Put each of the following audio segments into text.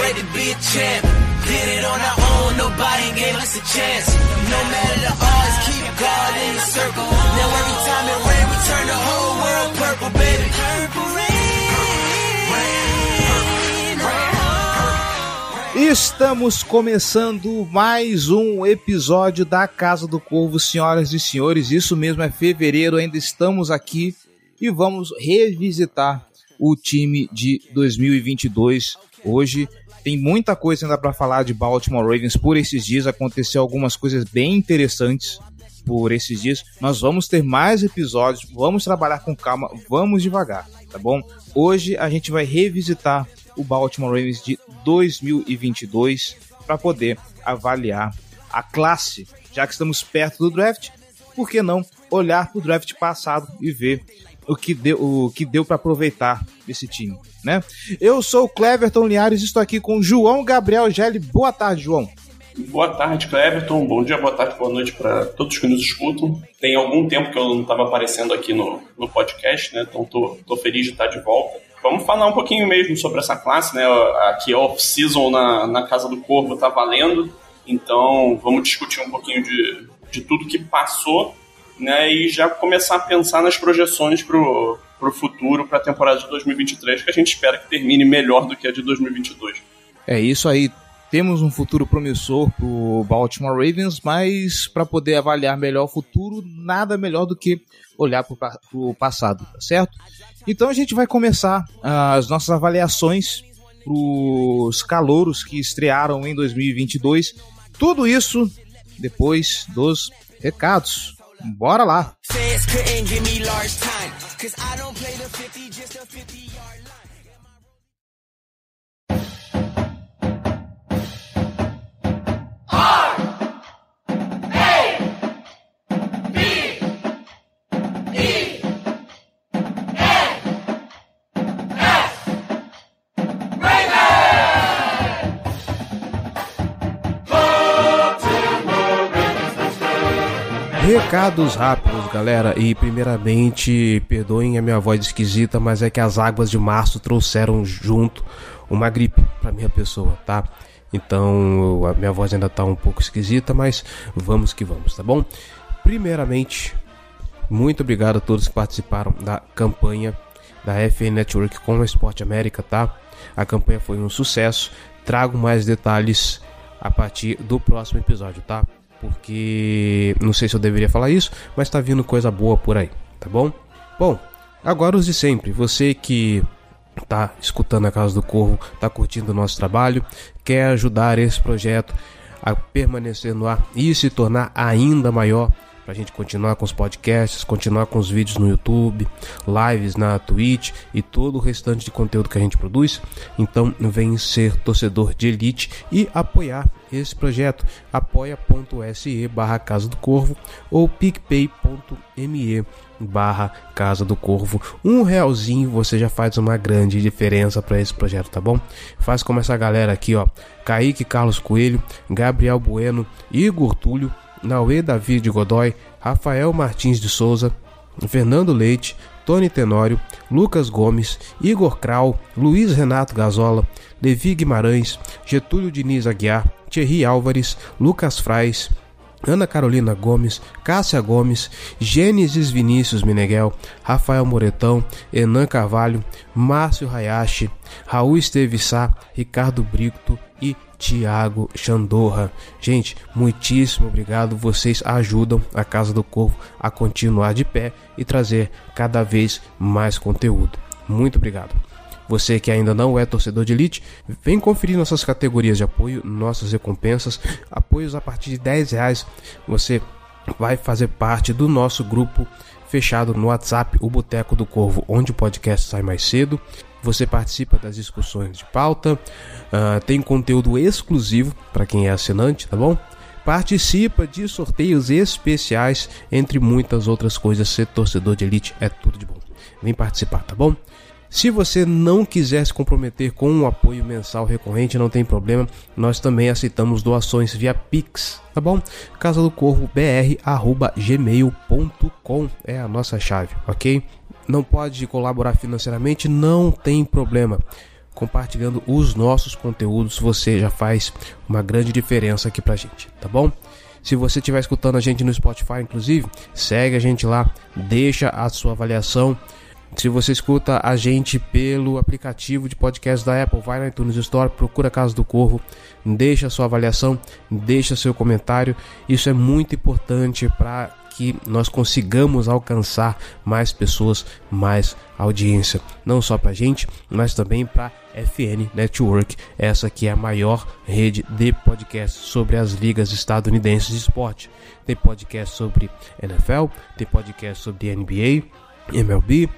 ready to be a champ. Did it on our own, nobody gave us a chance. No matter the odds, keep God in the circle. Now every time it rains, we turn the whole world purple, baby. Purple rain. Estamos começando mais um episódio da Casa do Corvo, senhoras e senhores. Isso mesmo, é fevereiro, ainda estamos aqui e vamos revisitar o time de 2022. Hoje tem muita coisa ainda para falar de Baltimore Ravens por esses dias. Aconteceu algumas coisas bem interessantes por esses dias. Nós vamos ter mais episódios, vamos trabalhar com calma, vamos devagar, tá bom? Hoje a gente vai revisitar o Baltimore Ravens de 2022 para poder avaliar a classe, já que estamos perto do draft. Por que não olhar para o draft passado e ver o que deu, o que deu para aproveitar desse time, né? Eu sou o Cleverton Linhares, estou aqui com João Gabriel Gelli. Boa tarde, João. Boa tarde, Cleverton. Bom dia, boa tarde, boa noite para todos que nos escutam. Tem algum tempo que eu não estava aparecendo aqui no, no podcast, né? Então tô, tô feliz de estar de volta. Vamos falar um pouquinho mesmo sobre essa classe, né? Aqui a off-season na, na Casa do Corvo tá valendo. Então vamos discutir um pouquinho de, de tudo que passou, né? E já começar a pensar nas projeções pro, pro futuro, para a temporada de 2023, que a gente espera que termine melhor do que a de 2022. É isso aí temos um futuro promissor para o Baltimore Ravens, mas para poder avaliar melhor o futuro, nada melhor do que olhar para o passado, tá certo? Então a gente vai começar as nossas avaliações para os calouros que estrearam em 2022. Tudo isso depois dos recados. Bora lá! Fans couldn't give me large time, cause I don't play the 50, just 50. Recados rápidos, galera. E primeiramente, perdoem a minha voz esquisita, mas é que as águas de março trouxeram junto uma gripe para minha pessoa, tá? Então, a minha voz ainda tá um pouco esquisita, mas vamos que vamos, tá bom? Primeiramente, muito obrigado a todos que participaram da campanha da FN Network com o Esporte América, tá? A campanha foi um sucesso. Trago mais detalhes a partir do próximo episódio, tá? Porque não sei se eu deveria falar isso, mas tá vindo coisa boa por aí, tá bom? Bom, agora os de sempre, você que tá escutando a Casa do Corvo, tá curtindo o nosso trabalho, quer ajudar esse projeto a permanecer no ar e se tornar ainda maior, para a gente continuar com os podcasts, continuar com os vídeos no YouTube, lives na Twitch e todo o restante de conteúdo que a gente produz. Então vem ser torcedor de elite e apoiar esse projeto. apoia.se barra Casa do Corvo ou picpay.me barra Casa do Corvo. Um realzinho você já faz uma grande diferença para esse projeto, tá bom? Faz como essa galera aqui, ó. Kaique Carlos Coelho, Gabriel Bueno, Igor Túlio, Naue David Godoy, Rafael Martins de Souza, Fernando Leite, Tony Tenório, Lucas Gomes, Igor Krau, Luiz Renato Gazola, Levi Guimarães, Getúlio Diniz Aguiar, Thierry Álvares, Lucas Frais, Ana Carolina Gomes, Cássia Gomes, Gênesis Vinícius Meneghel, Rafael Moretão, Enan Carvalho, Márcio Hayashi, Raul Estevissá, Ricardo Brito e Tiago Chandorra. Gente, muitíssimo obrigado. Vocês ajudam a Casa do Corvo a continuar de pé e trazer cada vez mais conteúdo. Muito obrigado. Você que ainda não é torcedor de elite, vem conferir nossas categorias de apoio, nossas recompensas, apoios a partir de 10 reais. Você vai fazer parte do nosso grupo fechado no WhatsApp, o Boteco do Corvo, onde o podcast sai mais cedo. Você participa das discussões de pauta, uh, tem conteúdo exclusivo para quem é assinante, tá bom? Participa de sorteios especiais, entre muitas outras coisas. Ser torcedor de elite é tudo de bom. Vem participar, tá bom? Se você não quiser se comprometer com um apoio mensal recorrente, não tem problema, nós também aceitamos doações via Pix, tá bom? Casa do Corvo br@gmail.com é a nossa chave, ok? Não pode colaborar financeiramente, não tem problema. Compartilhando os nossos conteúdos, você já faz uma grande diferença aqui pra gente, tá bom? Se você estiver escutando a gente no Spotify, inclusive, segue a gente lá, deixa a sua avaliação se você escuta a gente pelo aplicativo de podcast da Apple, vai na iTunes Store, procura Casa do Corvo, deixa sua avaliação, deixa seu comentário. Isso é muito importante para que nós consigamos alcançar mais pessoas, mais audiência, não só para gente, mas também para FN Network, essa que é a maior rede de podcasts sobre as ligas estadunidenses de esporte. Tem podcast sobre NFL, tem podcast sobre NBA, MLB,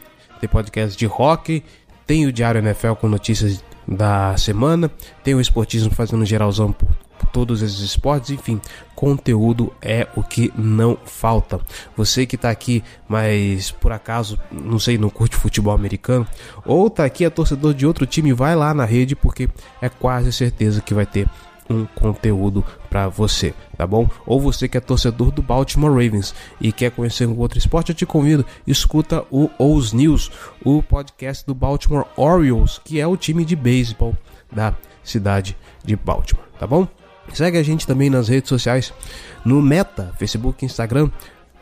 tem podcast de rock, tem o Diário NFL com notícias da semana, tem o Esportismo fazendo geralzão por todos esses esportes, enfim, conteúdo é o que não falta. Você que está aqui, mas por acaso, não sei, não curte futebol americano, ou tá aqui é torcedor de outro time, vai lá na rede porque é quase certeza que vai ter um conteúdo para você, tá bom? Ou você que é torcedor do Baltimore Ravens e quer conhecer um outro esporte, eu te convido, escuta o Os News, o podcast do Baltimore Orioles, que é o time de beisebol da cidade de Baltimore, tá bom? Segue a gente também nas redes sociais, no Meta, Facebook, Instagram,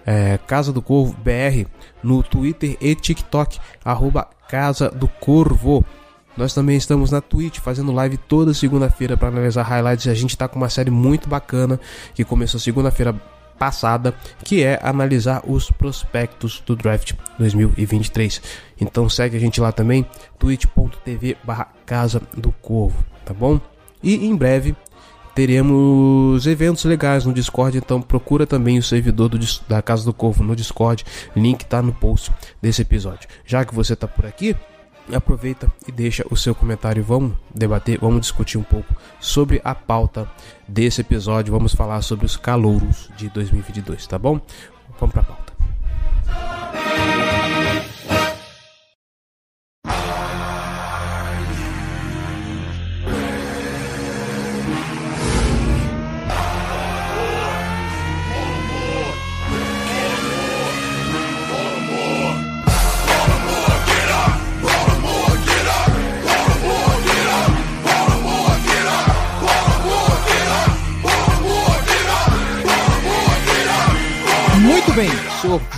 é, Casa do Corvo BR, no Twitter e TikTok, arroba Casa do Corvo. Nós também estamos na Twitch fazendo live toda segunda-feira para analisar highlights. A gente está com uma série muito bacana que começou segunda-feira passada, que é analisar os prospectos do draft 2023. Então segue a gente lá também, twitch.tv barra Casa do Corvo, tá bom? E em breve teremos eventos legais no Discord, então procura também o servidor do, da Casa do Corvo no Discord, link tá no post desse episódio. Já que você tá por aqui, aproveita e deixa o seu comentário. Vamos debater, vamos discutir um pouco sobre a pauta desse episódio. Vamos falar sobre os calouros de 2022, tá bom? Vamos para a pauta.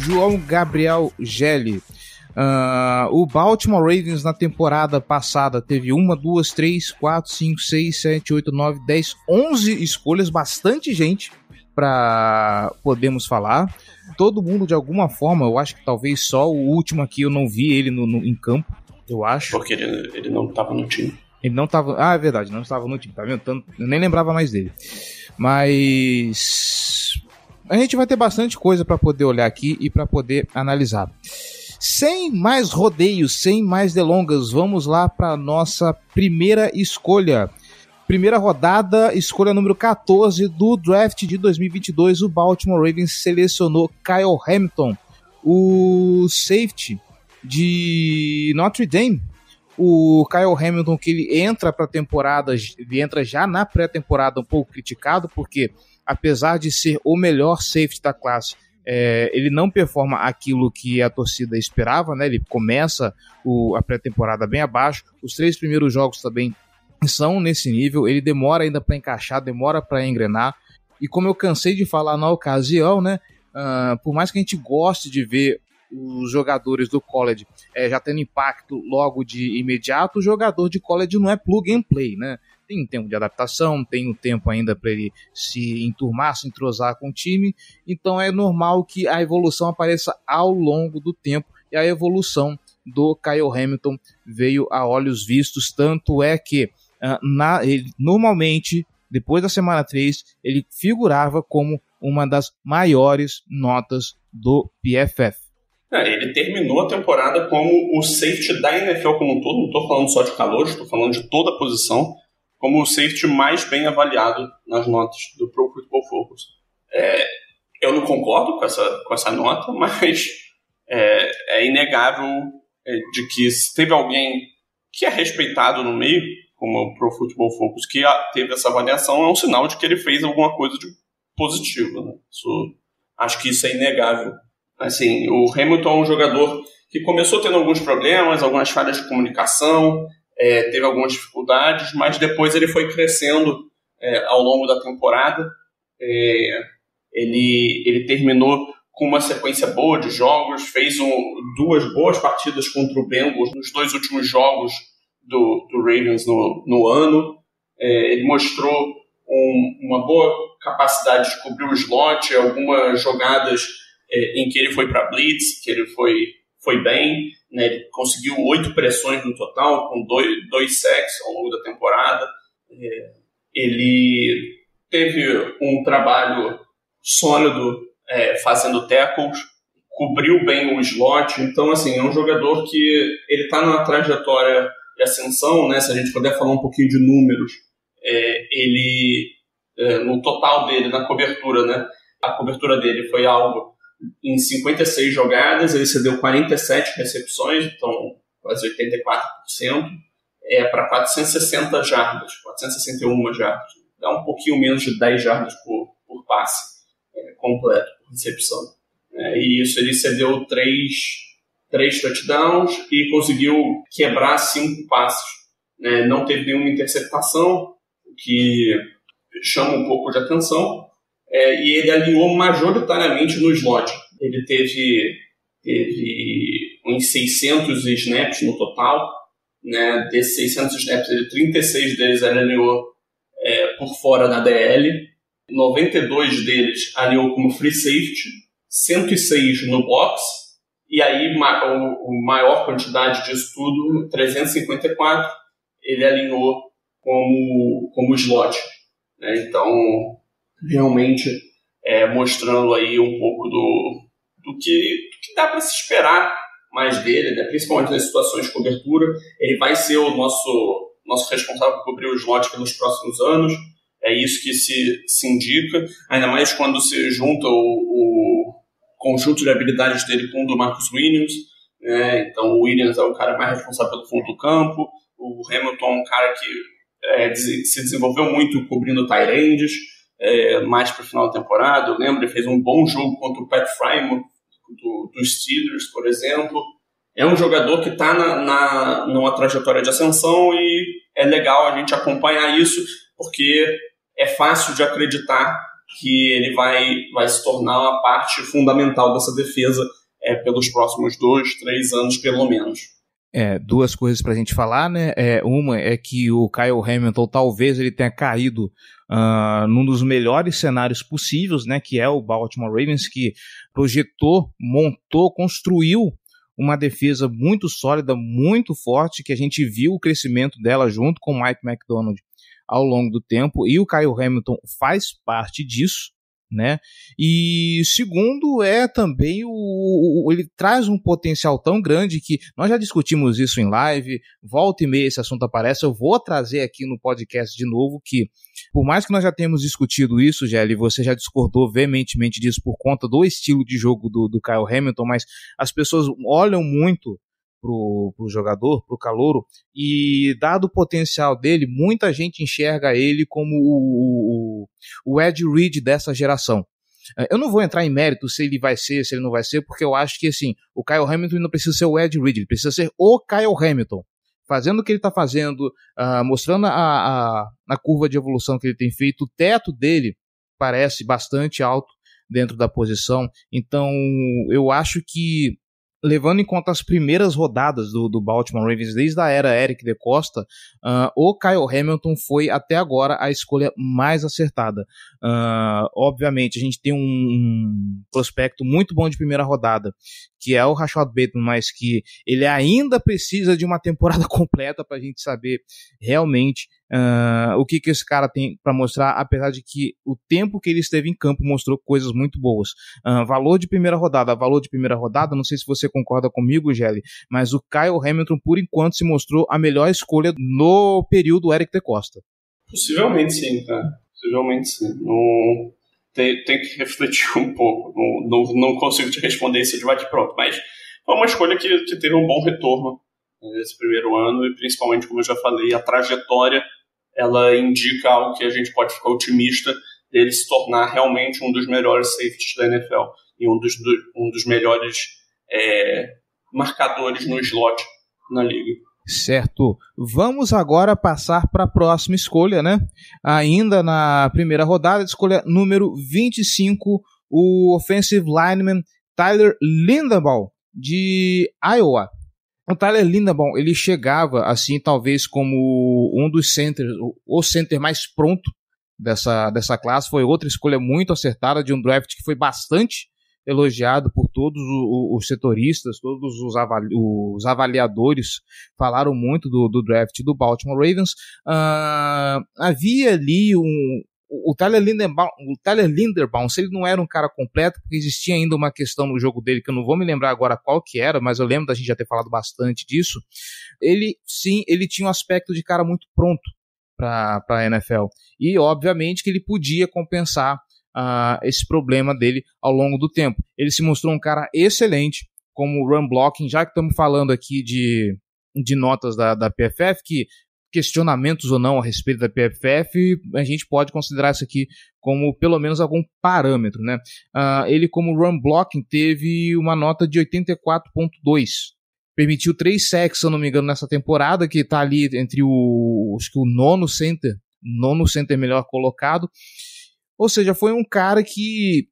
João Gabriel Gelli. Uh, o Baltimore Ravens na temporada passada teve uma, duas, três, quatro, cinco, seis, sete, oito, nove, dez, onze escolhas, bastante gente para podemos falar. Todo mundo de alguma forma, eu acho que talvez só o último aqui eu não vi ele no, no em campo, eu acho. Porque ele, ele não estava no time. Ele não estava. Ah, é verdade, não estava no time, tá vendo? Eu nem lembrava mais dele. Mas a gente vai ter bastante coisa para poder olhar aqui e para poder analisar. Sem mais rodeios, sem mais delongas, vamos lá para nossa primeira escolha. Primeira rodada, escolha número 14 do draft de 2022. O Baltimore Ravens selecionou Kyle Hamilton, o safety de Notre Dame. O Kyle Hamilton que ele entra para a temporada, ele entra já na pré-temporada um pouco criticado porque apesar de ser o melhor safety da classe, é, ele não performa aquilo que a torcida esperava, né? Ele começa o, a pré-temporada bem abaixo. Os três primeiros jogos também são nesse nível. Ele demora ainda para encaixar, demora para engrenar. E como eu cansei de falar na ocasião, né? Uh, por mais que a gente goste de ver os jogadores do college é, já tendo impacto logo de imediato, o jogador de college não é plug and play, né? Tem um tempo de adaptação, tem um tempo ainda para ele se enturmar, se entrosar com o time. Então é normal que a evolução apareça ao longo do tempo e a evolução do Kyle Hamilton veio a olhos vistos. Tanto é que uh, na, ele, normalmente, depois da semana 3, ele figurava como uma das maiores notas do PFF. É, ele terminou a temporada como o safety da NFL como um todo, não estou falando só de calor, estou falando de toda a posição, como o safety mais bem avaliado nas notas do Pro Football Focus. É, eu não concordo com essa, com essa nota, mas é, é inegável é, de que se teve alguém que é respeitado no meio, como o Pro Football Focus, que teve essa avaliação, é um sinal de que ele fez alguma coisa de positivo. Né? Isso, acho que isso é inegável. Assim, o Hamilton é um jogador que começou tendo alguns problemas, algumas falhas de comunicação, é, teve algumas dificuldades, mas depois ele foi crescendo é, ao longo da temporada. É, ele, ele terminou com uma sequência boa de jogos, fez um, duas boas partidas contra o Bengals nos dois últimos jogos do, do Ravens no, no ano. É, ele mostrou um, uma boa capacidade de cobrir o slot, algumas jogadas é, em que ele foi para blitz, que ele foi, foi bem. Né, ele conseguiu oito pressões no total, com dois, dois sacks ao longo da temporada. É, ele teve um trabalho sólido é, fazendo tackles, cobriu bem o slot. Então, assim, é um jogador que ele está numa trajetória de ascensão, né? Se a gente puder falar um pouquinho de números, é, ele é, no total dele na cobertura, né? A cobertura dele foi algo em 56 jogadas, ele cedeu 47 recepções, então quase 84%, é para 460 jardas, 461 jardas. Dá um pouquinho menos de 10 jardas por, por passe é, completo, por recepção. É, e isso ele cedeu três, três touchdowns e conseguiu quebrar cinco passes. Né? Não teve nenhuma interceptação, o que chama um pouco de atenção. É, e ele alinhou majoritariamente no slot. Ele teve, teve uns 600 snaps no total. Né? Desses 600 snaps, ele, 36 deles ele alinhou é, por fora na DL 92 deles alinhou como free safety, 106 no box, e aí o, maior quantidade disso tudo, 354, ele alinhou como, como slot. Né? Então, realmente, é, mostrando aí um pouco do, do, que, do que dá para se esperar mais dele, né? principalmente nas situações de cobertura. Ele vai ser o nosso, nosso responsável por cobrir o slot pelos próximos anos é isso que se, se indica, ainda mais quando se junta o, o conjunto de habilidades dele com o do Marcus Williams. Né? Então, o Williams é o cara mais responsável pelo fundo do campo, o Hamilton é um cara que é, se desenvolveu muito cobrindo tight é, mais para o final da temporada. Eu lembro, ele fez um bom jogo contra o Pat Frymouth, do, dos Steelers, por exemplo. É um jogador que está na, na, numa trajetória de ascensão e é legal a gente acompanhar isso, porque é fácil de acreditar que ele vai, vai se tornar uma parte fundamental dessa defesa é, pelos próximos dois, três anos, pelo menos. É, duas coisas para a gente falar, né? É, uma é que o Kyle Hamilton talvez ele tenha caído uh, num dos melhores cenários possíveis, né? Que é o Baltimore Ravens, que projetou, montou, construiu uma defesa muito sólida, muito forte, que a gente viu o crescimento dela junto com o Mike McDonald ao longo do tempo, e o Kyle Hamilton faz parte disso, né? E segundo é também o, o, ele traz um potencial tão grande que nós já discutimos isso em live, volta e meia esse assunto aparece, eu vou trazer aqui no podcast de novo que por mais que nós já tenhamos discutido isso, Gelli, você já discordou veementemente disso por conta do estilo de jogo do, do Kyle Hamilton, mas as pessoas olham muito pro, jogador, pro calouro, e dado o potencial dele, muita gente enxerga ele como o, o, o Ed Reed dessa geração. É, eu não vou entrar em mérito se ele vai ser, se ele não vai ser, porque eu acho que assim, o Kyle Hamilton não precisa ser o Ed Reed, ele precisa ser o Kyle Hamilton. Fazendo o que ele está fazendo, uh, mostrando a, a, a curva de evolução que ele tem feito, o teto dele parece bastante alto dentro da posição. Então, eu acho que levando em conta as primeiras rodadas do, do Baltimore Ravens desde a era Eric de Costa, uh, o Kyle Hamilton foi até agora a escolha mais acertada. Uh, obviamente, a gente tem um, um, prospecto muito bom de primeira rodada, que é o Rashad Bateman, mas que ele ainda precisa de uma temporada completa para a gente saber realmente Uh, o que, que esse cara tem para mostrar, apesar de que o tempo que ele esteve em campo mostrou coisas muito boas. Uh, valor de primeira rodada, valor de primeira rodada, não sei se você concorda comigo, Gelli, mas o Kyle Hamilton, por enquanto, se mostrou a melhor escolha no período Eric de Costa. Possivelmente sim, cara. Possivelmente sim. Tem, tem que refletir um pouco. Não, não, não consigo te responder isso de bate pronto, mas foi uma escolha que, que teve um bom retorno nesse primeiro ano e principalmente, como eu já falei, a trajetória ela indica algo que a gente pode ficar otimista dele se tornar realmente um dos melhores safeties da NFL e um dos, do, um dos melhores é, marcadores no slot na liga. Certo. Vamos agora passar para a próxima escolha, né? Ainda na primeira rodada, escolha número 25, o offensive lineman Tyler Lindenbaum, de Iowa. O Tyler Lindenbaum, ele chegava, assim, talvez como um dos centers, o center mais pronto dessa, dessa classe. Foi outra escolha muito acertada de um draft que foi bastante elogiado por todos os, setoristas, todos os, avali, os, avaliadores falaram muito do, do, draft do Baltimore Ravens. Uh, havia ali um, o Tyler Linderbaum, o Tyler Linderbaum, se ele não era um cara completo, porque existia ainda uma questão no jogo dele que eu não vou me lembrar agora qual que era, mas eu lembro da gente já ter falado bastante disso. Ele, sim, ele tinha um aspecto de cara muito pronto para a NFL. E, obviamente, que ele podia compensar uh, esse problema dele ao longo do tempo. Ele se mostrou um cara excelente como run blocking, já que estamos falando aqui de, de notas da, da PFF, que questionamentos ou não a respeito da PFF, a gente pode considerar isso aqui como pelo menos algum parâmetro, né? Uh, ele como run blocking teve uma nota de 84.2, permitiu três sacks, se eu não me engano, nessa temporada, que está ali entre o, acho que o nono center, nono center melhor colocado, ou seja, foi um cara que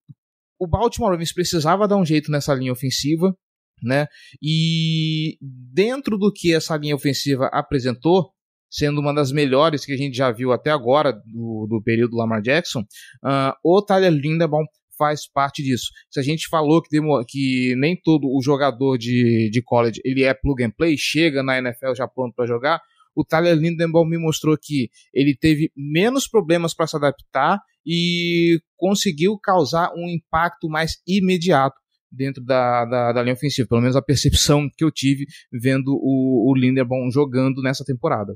o Baltimore Ravens precisava dar um jeito nessa linha ofensiva, né? E dentro do que essa linha ofensiva apresentou, sendo uma das melhores que a gente já viu até agora do, do período Lamar Jackson, uh, o Tyler Lindebaum faz parte disso. Se a gente falou que, que nem todo o jogador de, de college ele é plug and play, chega na NFL já pronto para jogar, o Tyler Lindenbaum me mostrou que ele teve menos problemas para se adaptar e conseguiu causar um impacto mais imediato dentro da, da, da, linha ofensiva, pelo menos a percepção que eu tive vendo o, o jogando nessa temporada.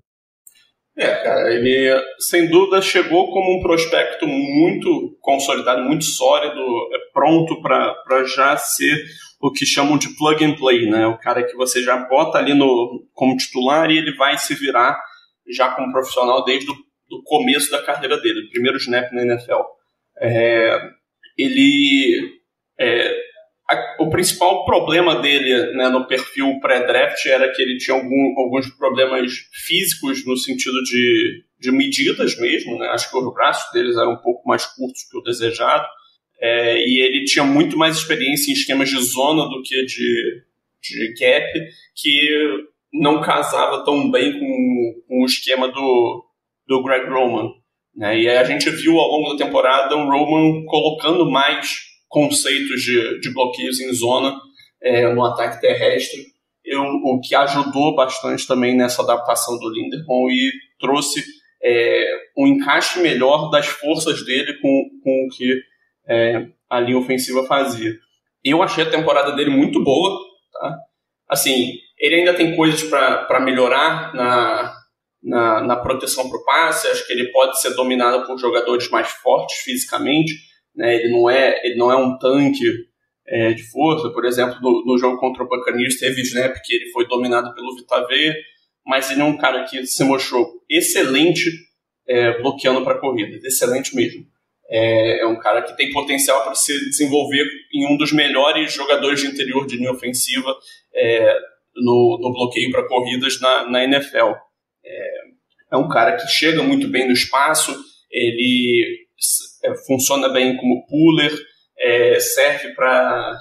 É, cara, ele sem dúvida chegou como um prospecto muito consolidado, muito sólido, é pronto para já ser o que chamam de plug and play, né? O cara que você já bota ali no, como titular e ele vai se virar já como profissional desde o começo da carreira dele, o primeiro snap na NFL. É, ele é, a, o principal problema dele né, no perfil pré-draft era que ele tinha algum, alguns problemas físicos no sentido de, de medidas mesmo. Né? Acho que os braços deles eram um pouco mais curtos que o desejado. É, e ele tinha muito mais experiência em esquemas de zona do que de, de gap, que não casava tão bem com, com o esquema do, do Greg Roman. Né? E a gente viu ao longo da temporada o Roman colocando mais conceitos de, de bloqueios em zona é, no ataque terrestre, eu, o que ajudou bastante também nessa adaptação do Linderbaum e trouxe é, um encaixe melhor das forças dele com, com o que é, a linha ofensiva fazia. Eu achei a temporada dele muito boa, tá? Assim, ele ainda tem coisas para melhorar na, na, na proteção para o passe, acho que ele pode ser dominado por jogadores mais fortes fisicamente, né? Ele não é, ele não é um tanque é, de força. Por exemplo, no, no, jogo contra o Buccaneers teve snap que ele foi dominado pelo Vitaver, mas ele é um cara que se mostrou excelente é, bloqueando para corrida, excelente mesmo. É, é, um cara que tem potencial para se desenvolver em um dos melhores jogadores de interior de linha ofensiva é, no, no, bloqueio para corridas na, na NFL. É, é um cara que chega muito bem no espaço, ele é, funciona bem como puller, é, serve para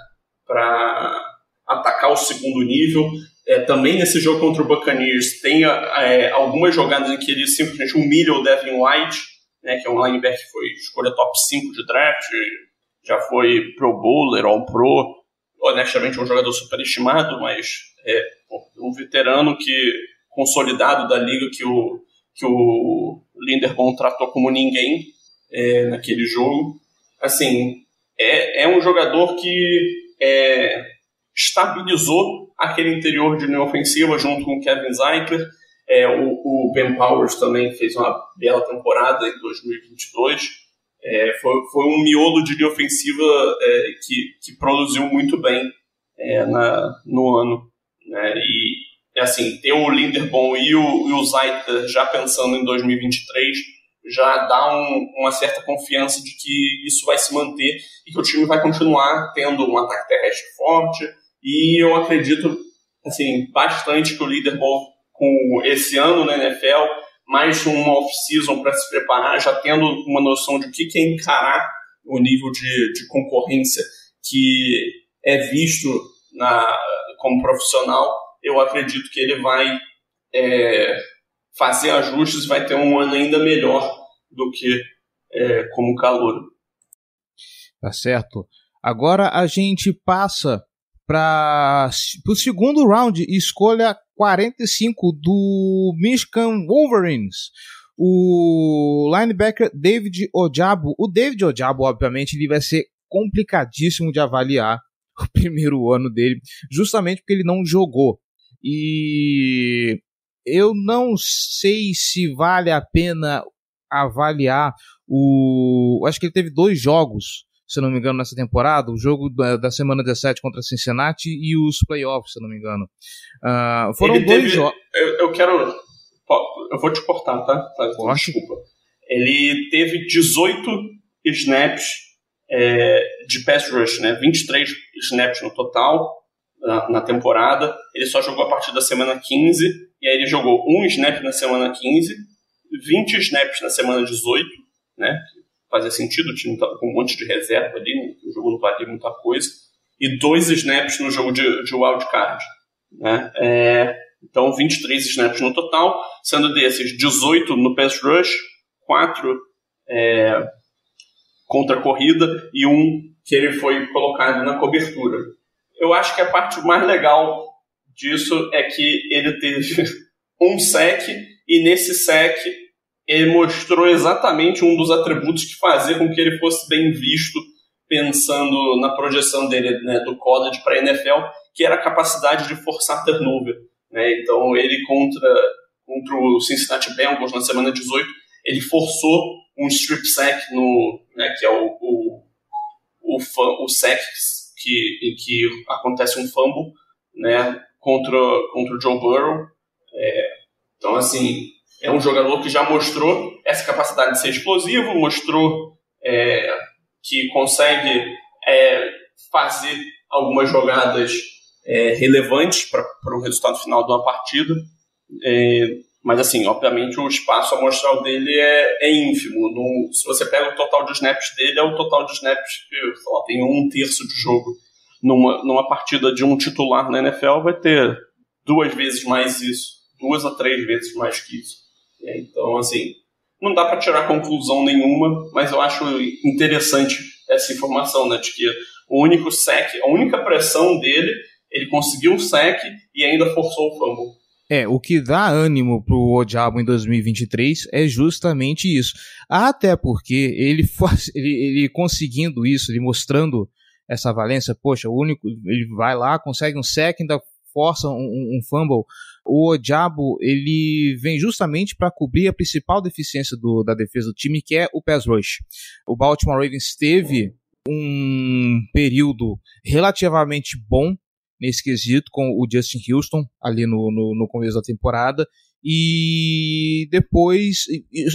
atacar o segundo nível. É, também nesse jogo contra o Buccaneers tem é, algumas jogadas em que ele simplesmente humilha o Devin White, né, que é um linebacker que foi escolha top 5 de draft, já foi pro bowler, all pro, honestamente um jogador superestimado, mas é um veterano que consolidado da liga que o que o Linderbaum tratou como ninguém é, naquele jogo. Assim, é, é um jogador que é, estabilizou aquele interior de linha ofensiva junto com o Kevin Zeitler. É, o, o, Ben Powers também fez uma bela temporada em 2022. É, foi, foi um miolo de linha ofensiva é, que, que produziu muito bem é, na, no ano. Né? E, assim, ter o Linderbaum e o, e o Zeitler já pensando em 2023 já dá um, uma certa confiança de que isso vai se manter e que o time vai continuar tendo um ataque terrestre forte. E eu acredito assim, bastante que o Leaderboard, com esse ano na NFL, mais uma off-season para se preparar, já tendo uma noção de o que é encarar o nível de, de concorrência que é visto na, como profissional, eu acredito que ele vai é, fazer ajustes vai ter um ano ainda melhor do que é, como calor. Tá certo. Agora a gente passa para o segundo round, escolha 45 do Michigan Wolverines. O linebacker David Ojabo. O David Ojabo, obviamente, ele vai ser complicadíssimo de avaliar o primeiro ano dele, justamente porque ele não jogou. E eu não sei se vale a pena avaliar o. Acho que ele teve dois jogos, se não me engano, nessa temporada: o jogo da, da semana 17 contra Cincinnati e os playoffs, se não me engano. Uh, foram ele dois jogos. Eu, eu, quero. Eu vou te cortar, tá? tá desculpa. Ele teve 18 snaps é, de pass rush, né? 23 snaps no total na, na, temporada. Ele só jogou a partir da semana 15, e aí ele jogou um snap na semana 15 20 snaps na semana 18, né? Fazia sentido, o time estava com um monte de reserva ali, né? o jogo não valia muita coisa. E dois snaps no jogo de, de wildcard. Né? É, então, 23 snaps no total, sendo desses 18 no pass rush, 4 é, contra a corrida e um que ele foi colocado na cobertura. Eu acho que a parte mais legal disso é que ele teve um sec e nesse sec ele mostrou exatamente um dos atributos que fazia com que ele fosse bem visto pensando na projeção dele né, do college para a NFL, que era a capacidade de forçar turnover. Né? Então ele contra, contra o Cincinnati Bengals na semana 18, ele forçou um strip sack no, né, que é o, o, o, o sack que, em que acontece um fumble né, contra, contra o Joe Burrow. É, então, assim, é um jogador que já mostrou essa capacidade de ser explosivo, mostrou é, que consegue é, fazer algumas jogadas é, relevantes para o resultado final de uma partida. É, mas, assim, obviamente o espaço amostral dele é, é ínfimo. No, se você pega o total de snaps dele, é o total de snaps que tem um terço de jogo. Numa, numa partida de um titular na NFL, vai ter duas vezes mais isso duas a três vezes mais que isso. Então, assim, não dá para tirar conclusão nenhuma, mas eu acho interessante essa informação, né, de que o único sec, a única pressão dele, ele conseguiu um sec e ainda forçou o fumble. É, o que dá ânimo pro Odiabo em 2023 é justamente isso. Até porque ele, ele, ele conseguindo isso, ele mostrando essa valência, poxa, o único, ele vai lá, consegue um sec, ainda força um, um fumble, o Diabo ele vem justamente para cobrir a principal deficiência do, da defesa do time, que é o pass rush. O Baltimore Ravens teve um período relativamente bom nesse quesito com o Justin Houston ali no, no, no começo da temporada e depois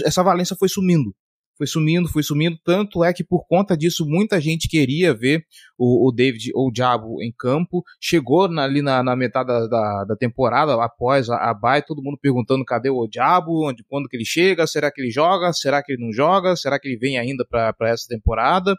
essa valência foi sumindo foi sumindo, foi sumindo. Tanto é que por conta disso muita gente queria ver o, o David ou o Diabo em campo. Chegou na, ali na, na metade da, da, da, temporada, após a, a todo mundo perguntando cadê o Diabo, onde, quando que ele chega, será que ele joga, será que ele não joga, será que ele vem ainda para essa temporada.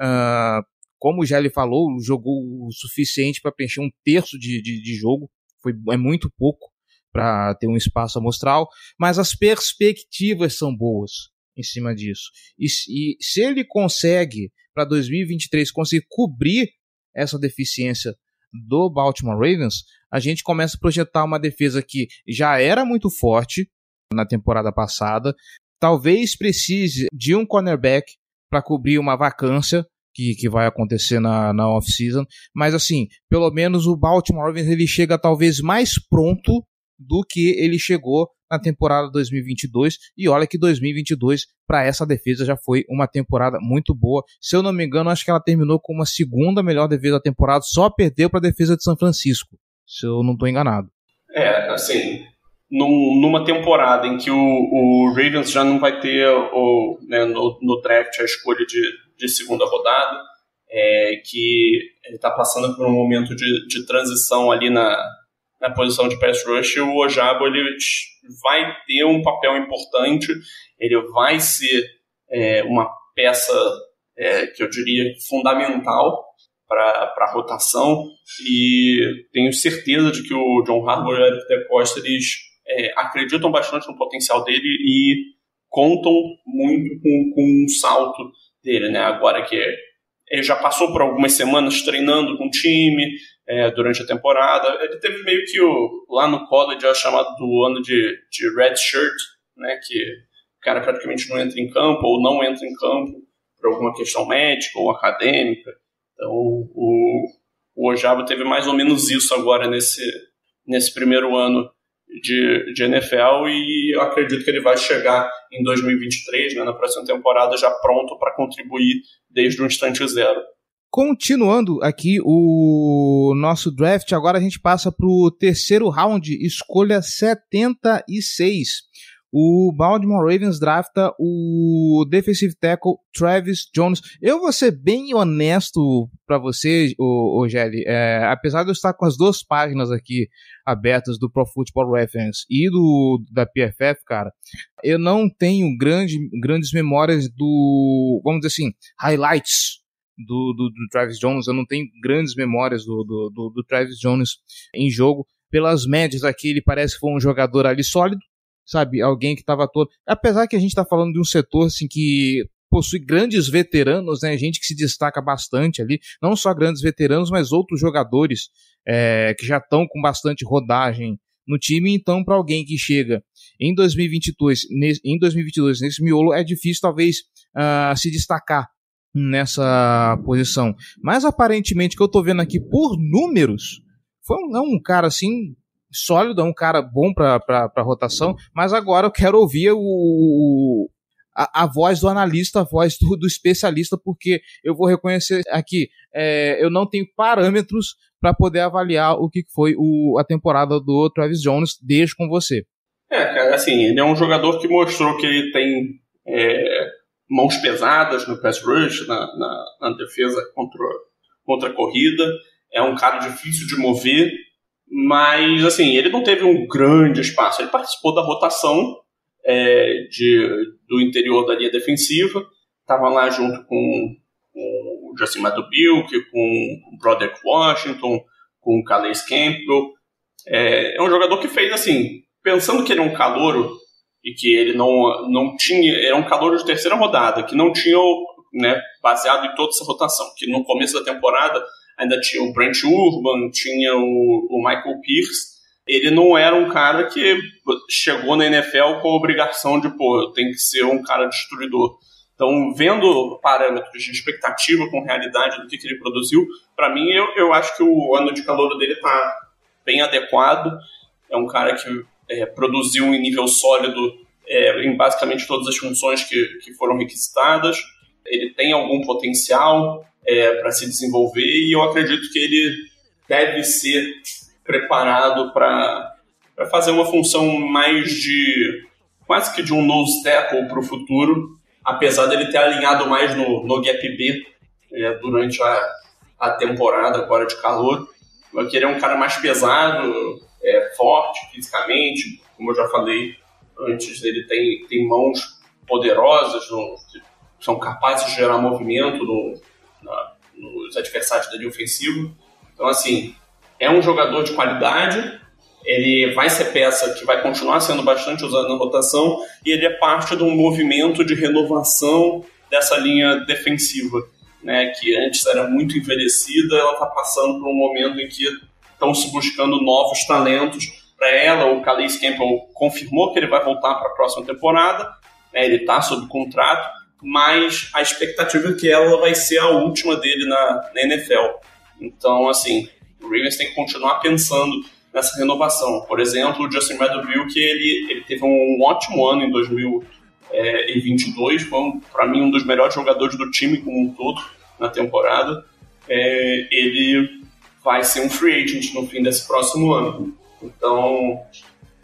Uh, como já ele falou, jogou o suficiente para preencher um terço de, de, de jogo. Foi, é muito pouco para ter um espaço amostral, mas as perspectivas são boas em cima disso. E, e se ele consegue, para 2023, conseguir cobrir essa deficiência do Baltimore Ravens, a gente começa a projetar uma defesa que já era muito forte, na temporada passada. Talvez precise de um cornerback para cobrir uma vacância que, que vai acontecer na, na off-season. Mas assim, pelo menos o Baltimore Ravens ele chega talvez mais pronto do que ele chegou na temporada 2022. E olha que 2022 para essa defesa já foi uma temporada muito boa. Se eu não me engano, acho que ela terminou com uma segunda melhor defesa da temporada, só perdeu para a defesa de São Francisco, se eu não estou enganado. É, assim, num, numa temporada em que o, o, Ravens já não vai ter o, né, no, no, draft a escolha de, de segunda rodada, é, que ele está passando por um momento de, de transição ali na, na posição de pass rush, o Ojabo ele vai ter um papel importante, ele vai ser é, uma peça é, que eu diria fundamental para a rotação e tenho certeza de que o John Harbaugh e o Eric DeCosta eles é, acreditam bastante no potencial dele e contam muito com, com um salto dele, né? Agora que ele já passou por algumas semanas treinando com o time é, durante a temporada, ele teve meio que o, lá no college é chamado do ano de, de red shirt, né? Que o cara praticamente não entra em campo ou não entra em campo por alguma questão médica ou acadêmica. Então o, o Ojabo teve mais ou menos isso agora nesse, nesse primeiro ano de, de NFL e eu acredito que ele vai chegar em 2023, né, na próxima temporada, já pronto para contribuir desde o instante zero. Continuando aqui o nosso draft, agora a gente passa para o terceiro round, escolha 76 o Baltimore Ravens drafta o defensive tackle Travis Jones. Eu vou ser bem honesto para você, o, Gelli. É, apesar de eu estar com as duas páginas aqui abertas do Pro Football Reference e do da PFF, cara, eu não tenho grande, grandes memórias do, vamos dizer assim, highlights do, do, do Travis Jones. Eu não tenho grandes memórias do, do, do Travis Jones em jogo pelas médias aqui, ele parece que foi um jogador ali sólido, sabe? Alguém que estava todo. Apesar que a gente está falando de um setor assim que possui grandes veteranos, né? Gente que se destaca bastante ali, não só grandes veteranos, mas outros jogadores é, que já estão com bastante rodagem no time. Então, para alguém que chega em 2022, nesse, em 2022 nesse miolo, é difícil talvez uh, se destacar nessa posição. Mas aparentemente, que eu estou vendo aqui por números, foi um, um cara assim sólido, é um cara bom para rotação, mas agora eu quero ouvir o, a, a, voz do analista, a voz do, do especialista, porque eu vou reconhecer aqui, é, eu não tenho parâmetros para poder avaliar o que foi o, a temporada do Travis Jones, deixo com você. É, cara, assim, ele é um jogador que mostrou que ele tem é, mãos pesadas no pass rush, na, na, na defesa contra, contra a corrida, é um cara difícil de mover, mas, assim, ele não teve um grande espaço. Ele participou da rotação é, de, do interior da linha defensiva, estava lá junto com, com o Justin Madubilk, com o Broderick Washington, com o Calais Campbell. É, é um jogador que fez, assim, pensando que ele é um calouro e que ele não, não tinha. Era um calouro de terceira rodada, que não tinha, né, baseado em toda essa rotação, que no começo da temporada ainda tinha o Brent Urban, tinha o, o Michael Pierce. Ele não era um cara que chegou na NFL com a obrigação de, pô, eu tenho que ser um cara destruidor. Então, vendo parâmetros de expectativa com realidade do que, que ele produziu, para mim, eu, eu acho que o ano de calor dele está bem adequado. É um cara que é, produziu em nível sólido é, em basicamente todas as funções que, que foram requisitadas. Ele tem algum potencial, é, para se desenvolver e eu acredito que ele deve ser preparado para fazer uma função mais de quase que de um nose tackle para o futuro, apesar dele ter alinhado mais no, no gap B é, durante a, a temporada agora de calor. Porque ele é um cara mais pesado, é, forte fisicamente, como eu já falei antes, ele tem, tem mãos poderosas, no, são capazes de gerar movimento no, na, nos adversários da linha ofensiva. Então, assim, é um jogador de qualidade, ele vai ser peça que vai continuar sendo bastante usado na rotação e ele é parte de um movimento de renovação dessa linha defensiva, né, que antes era muito envelhecida, ela está passando por um momento em que estão se buscando novos talentos para ela. O Calais Campbell confirmou que ele vai voltar para a próxima temporada. Né, ele está sob contrato, mas a expectativa é que ela vai ser a última dele na, na NFL. Então, assim, o Ravens tem que continuar pensando nessa renovação. Por exemplo, o Justin Meadowville, que ele, ele teve um ótimo ano em 2022, foi, para mim, um dos melhores jogadores do time como um todo na temporada. É, ele vai ser um free agent no fim desse próximo ano. Então,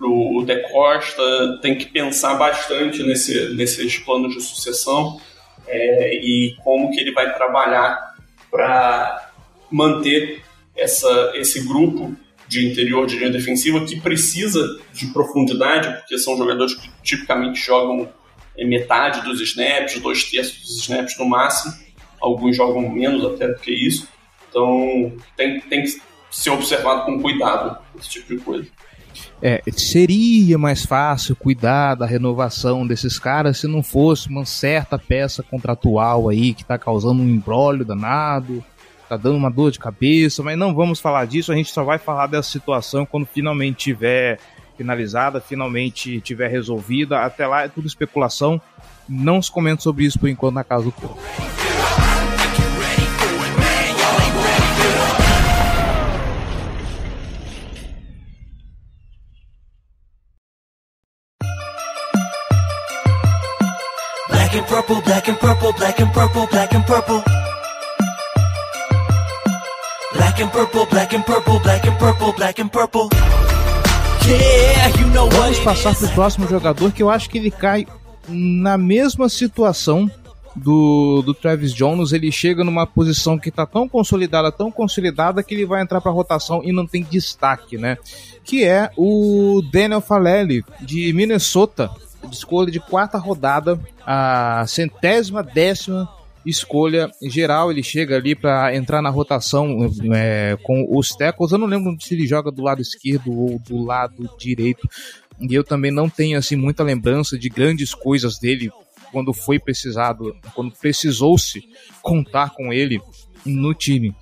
o De Costa tem que pensar bastante nesse, nesses planos de sucessão é, e como que ele vai trabalhar para manter essa, esse grupo de interior de linha defensiva que precisa de profundidade, porque são jogadores que tipicamente jogam metade dos snaps, dois terços dos snaps no máximo, alguns jogam menos até do que isso. Então tem, tem que ser observado com cuidado esse tipo de coisa. É, seria mais fácil cuidar da renovação desses caras se não fosse uma certa peça contratual aí que está causando um embrólio danado, tá dando uma dor de cabeça, mas não vamos falar disso, a gente só vai falar dessa situação quando finalmente tiver finalizada, finalmente tiver resolvida. Até lá é tudo especulação. Não se comenta sobre isso por enquanto na casa do povo. Purple, black and purple, black and purple, black and purple. Black and purple, black and purple, black and purple, black and purple. Yeah, you know what Vamos passar is. pro próximo jogador que eu acho que ele cai na mesma situação do, do Travis Jones. Ele chega numa posição que tá tão consolidada, tão consolidada que ele vai entrar pra rotação e não tem destaque, né? Que é o Daniel Falele de Minnesota, escolha de quarta rodada, a centésima décima escolha geral. Ele chega ali para entrar na rotação é, com os tackles. Eu não lembro se ele joga do lado esquerdo ou do lado direito. E eu também não tenho assim muita lembrança de grandes coisas dele quando foi precisado, quando precisou-se contar com ele no time.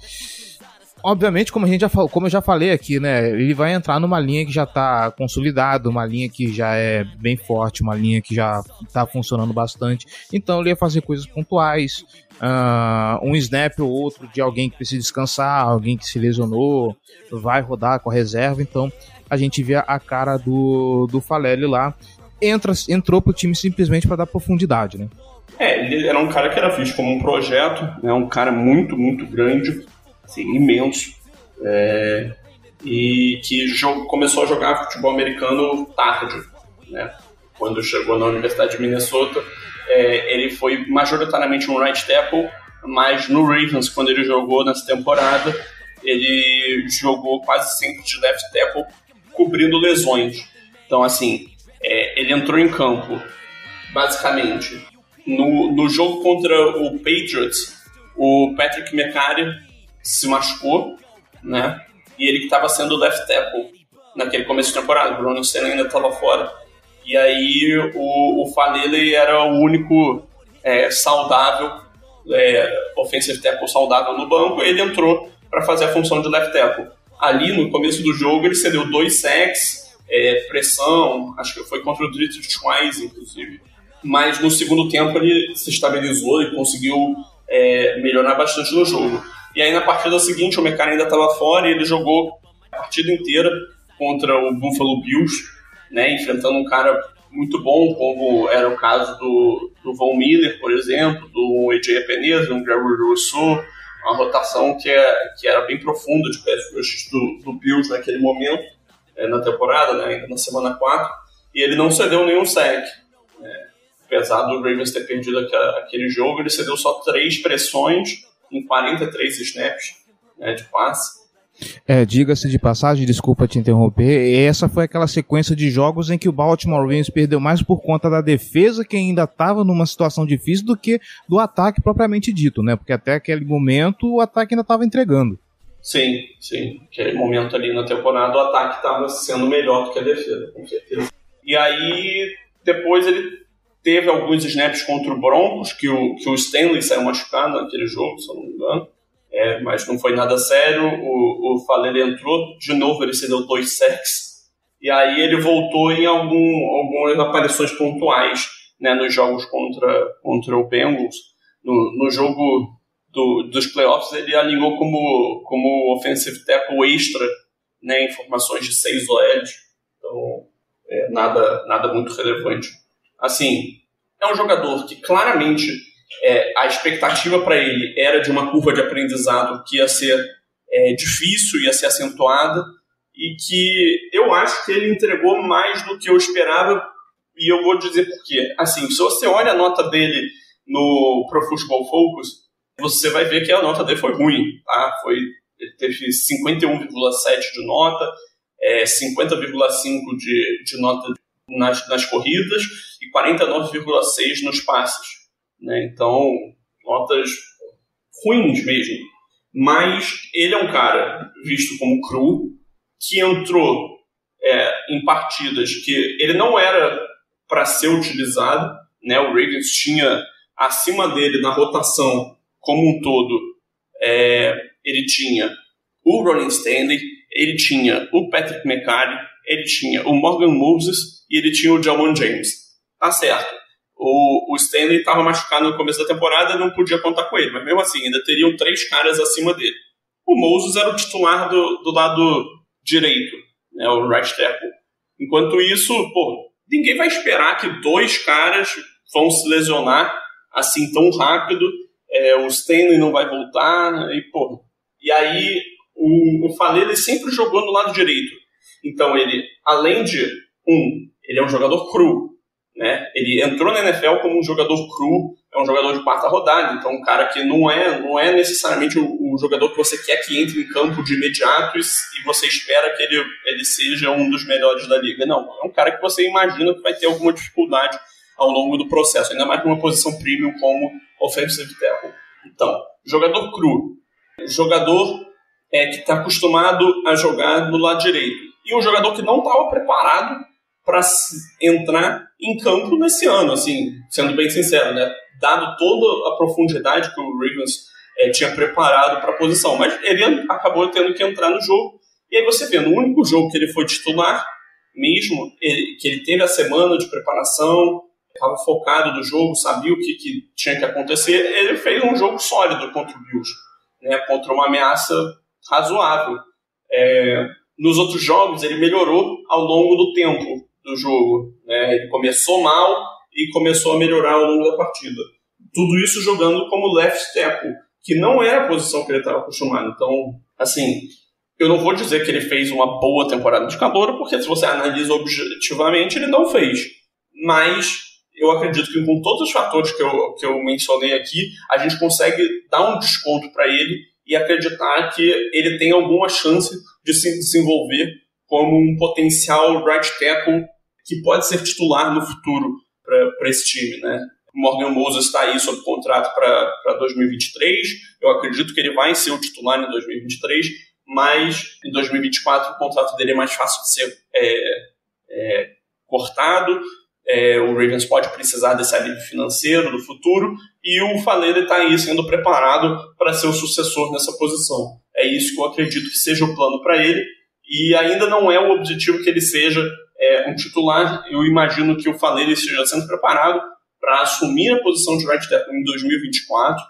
Obviamente, como a gente já falou, como eu já falei aqui, né, ele vai entrar numa linha que já está consolidada, uma linha que já é bem forte, uma linha que já está funcionando bastante. Então ele ia fazer coisas pontuais, ah, um snap ou outro de alguém que precisa descansar, alguém que se lesionou, vai rodar com a reserva. Então a gente vê a cara do, do Falele lá. Entra, entrou pro time simplesmente para dar profundidade, né? É, ele era um cara que era visto como um projeto, né, um cara muito, muito grande, assim, imenso, é, e que começou a jogar futebol americano tarde, né? Quando chegou na Universidade de Minnesota, é, ele foi majoritariamente um right tackle, mas no Ravens, quando ele jogou nessa temporada, ele jogou quase sempre de left tackle, cobrindo lesões. Então, assim, é, ele entrou em campo, basicamente, no, no jogo contra o Patriots, o Patrick McCarry se machucou, né? E ele que estava sendo left tackle naquele começo de temporada, o Bruno Senna ainda estava fora. E aí o, o Falele era o único é, saudável, é, offensive tackle saudável no banco, ele entrou para fazer a função de left tackle. Ali no começo do jogo ele cedeu dois sacks, é, pressão, acho que foi contra o Dietrich Schweiz, inclusive. Mas no segundo tempo ele se estabilizou e conseguiu é, melhorar bastante no jogo. E aí na partida seguinte o Meccara ainda estava fora e ele jogou a partida inteira contra o Buffalo Bills, né, enfrentando um cara muito bom, como era o caso do, do Von Miller, por exemplo, do AJ Epeneza, do Gregory Rousseau, uma rotação que, é, que era bem profunda de pass rush do, do Bills naquele momento, é, na temporada, né, ainda na semana 4, e ele não cedeu nenhum sack. né. apesar do Ravens ter perdido aquele jogo, ele cedeu só três pressões em 43 snaps né, de passe. É, diga-se de passagem, desculpa te interromper, essa foi aquela sequência de jogos em que o Baltimore Ravens perdeu mais por conta da defesa, que ainda estava numa situação difícil, do que do ataque propriamente dito, né? Porque até aquele momento o ataque ainda estava entregando. Sim, sim. Aquele momento ali na temporada o ataque estava sendo melhor do que a defesa, com certeza. E aí, depois ele teve alguns snaps contra o Broncos, que o, que o Stanley saiu machucado naquele jogo, se eu não me engano. É, mas não foi nada sério. O, o Falele entrou, de novo ele cedeu dois sacks. e aí ele voltou em algum, algumas aparições pontuais né, nos jogos contra, contra o Bengals. No, no jogo do, dos playoffs, ele alinhou como, como offensive tackle extra né, informações de 6 OLs. Então, é, nada, nada muito relevante. Assim, é um jogador que claramente é, a expectativa para ele era de uma curva de aprendizado que ia ser é, difícil, ia ser acentuada, e que eu acho que ele entregou mais do que eu esperava, e eu vou dizer por quê. Assim, se você olha a nota dele no Pro Football Focus, você vai ver que a nota dele foi ruim, tá? Foi, ele teve 51,7 de nota, é, 50,5 de, de nota nas, nas corridas e 49,6 nos passes. Né? Então, notas ruins mesmo. Mas ele é um cara visto como cru, que entrou é, em partidas que ele não era para ser utilizado. Né? O Ravens tinha acima dele na rotação como um todo, é, ele tinha o Ronnie Stanley, ele tinha o Patrick McCarry, ele tinha o Morgan Moses e ele tinha o Jawan James. Tá certo. O, o Stanley estava machucado no começo da temporada não podia contar com ele, mas mesmo assim, ainda teriam três caras acima dele. O Moses era o titular do, do lado direito, né, o right tackle. Enquanto isso, pô, ninguém vai esperar que dois caras vão se lesionar assim tão rápido. É, o Stanley não vai voltar, e pô. E aí o, o ele sempre jogou no lado direito. Então ele, além de um, ele é um jogador cru, né? Ele entrou na NFL como um jogador cru, é um jogador de quarta rodada, então um cara que não é, não é necessariamente o, o jogador que você quer que entre em campo de imediato e, você espera que ele, ele seja um dos melhores da liga. Não, é um cara que você imagina que vai ter alguma dificuldade ao longo do processo, ainda mais numa posição premium como offensive tackle. Então, jogador cru, jogador é, que está acostumado a jogar do lado direito e um jogador que não estava preparado para entrar em campo nesse ano, assim, sendo bem sincero, né? Dado toda a profundidade que o Ravens é, tinha preparado para a posição, mas ele acabou tendo que entrar no jogo. E aí você vê, no único jogo que ele foi titular, mesmo, ele, que ele teve a semana de preparação, estava focado no jogo, sabia o que, que, tinha que acontecer, ele fez um jogo sólido contra o Bills, né, contra uma ameaça razoável. É, nos outros jogos, ele melhorou ao longo do tempo do jogo. Né? Ele começou mal e começou a melhorar ao longo da partida. Tudo isso jogando como left tackle, que não era a posição que ele estava acostumado. Então, assim, eu não vou dizer que ele fez uma boa temporada de calor, porque se você analisa objetivamente, ele não fez. Mas eu acredito que com todos os fatores que eu, que eu mencionei aqui, a gente consegue dar um desconto para ele e acreditar que ele tem alguma chance de se desenvolver como um potencial right tackle que pode ser titular no futuro para esse time, né? Morgan Moses está aí sob contrato para 2023. Eu acredito que ele vai ser o titular em 2023, mas em 2024 o contrato dele é mais fácil de ser é, é, cortado. É, o Ravens pode precisar desse alívio financeiro no futuro e o Falele está aí sendo preparado para ser o sucessor nessa posição. É isso que eu acredito que seja o plano para ele e ainda não é o objetivo que ele seja é, um titular. Eu imagino que o Faleiro esteja sendo preparado para assumir a posição de right tackle em 2024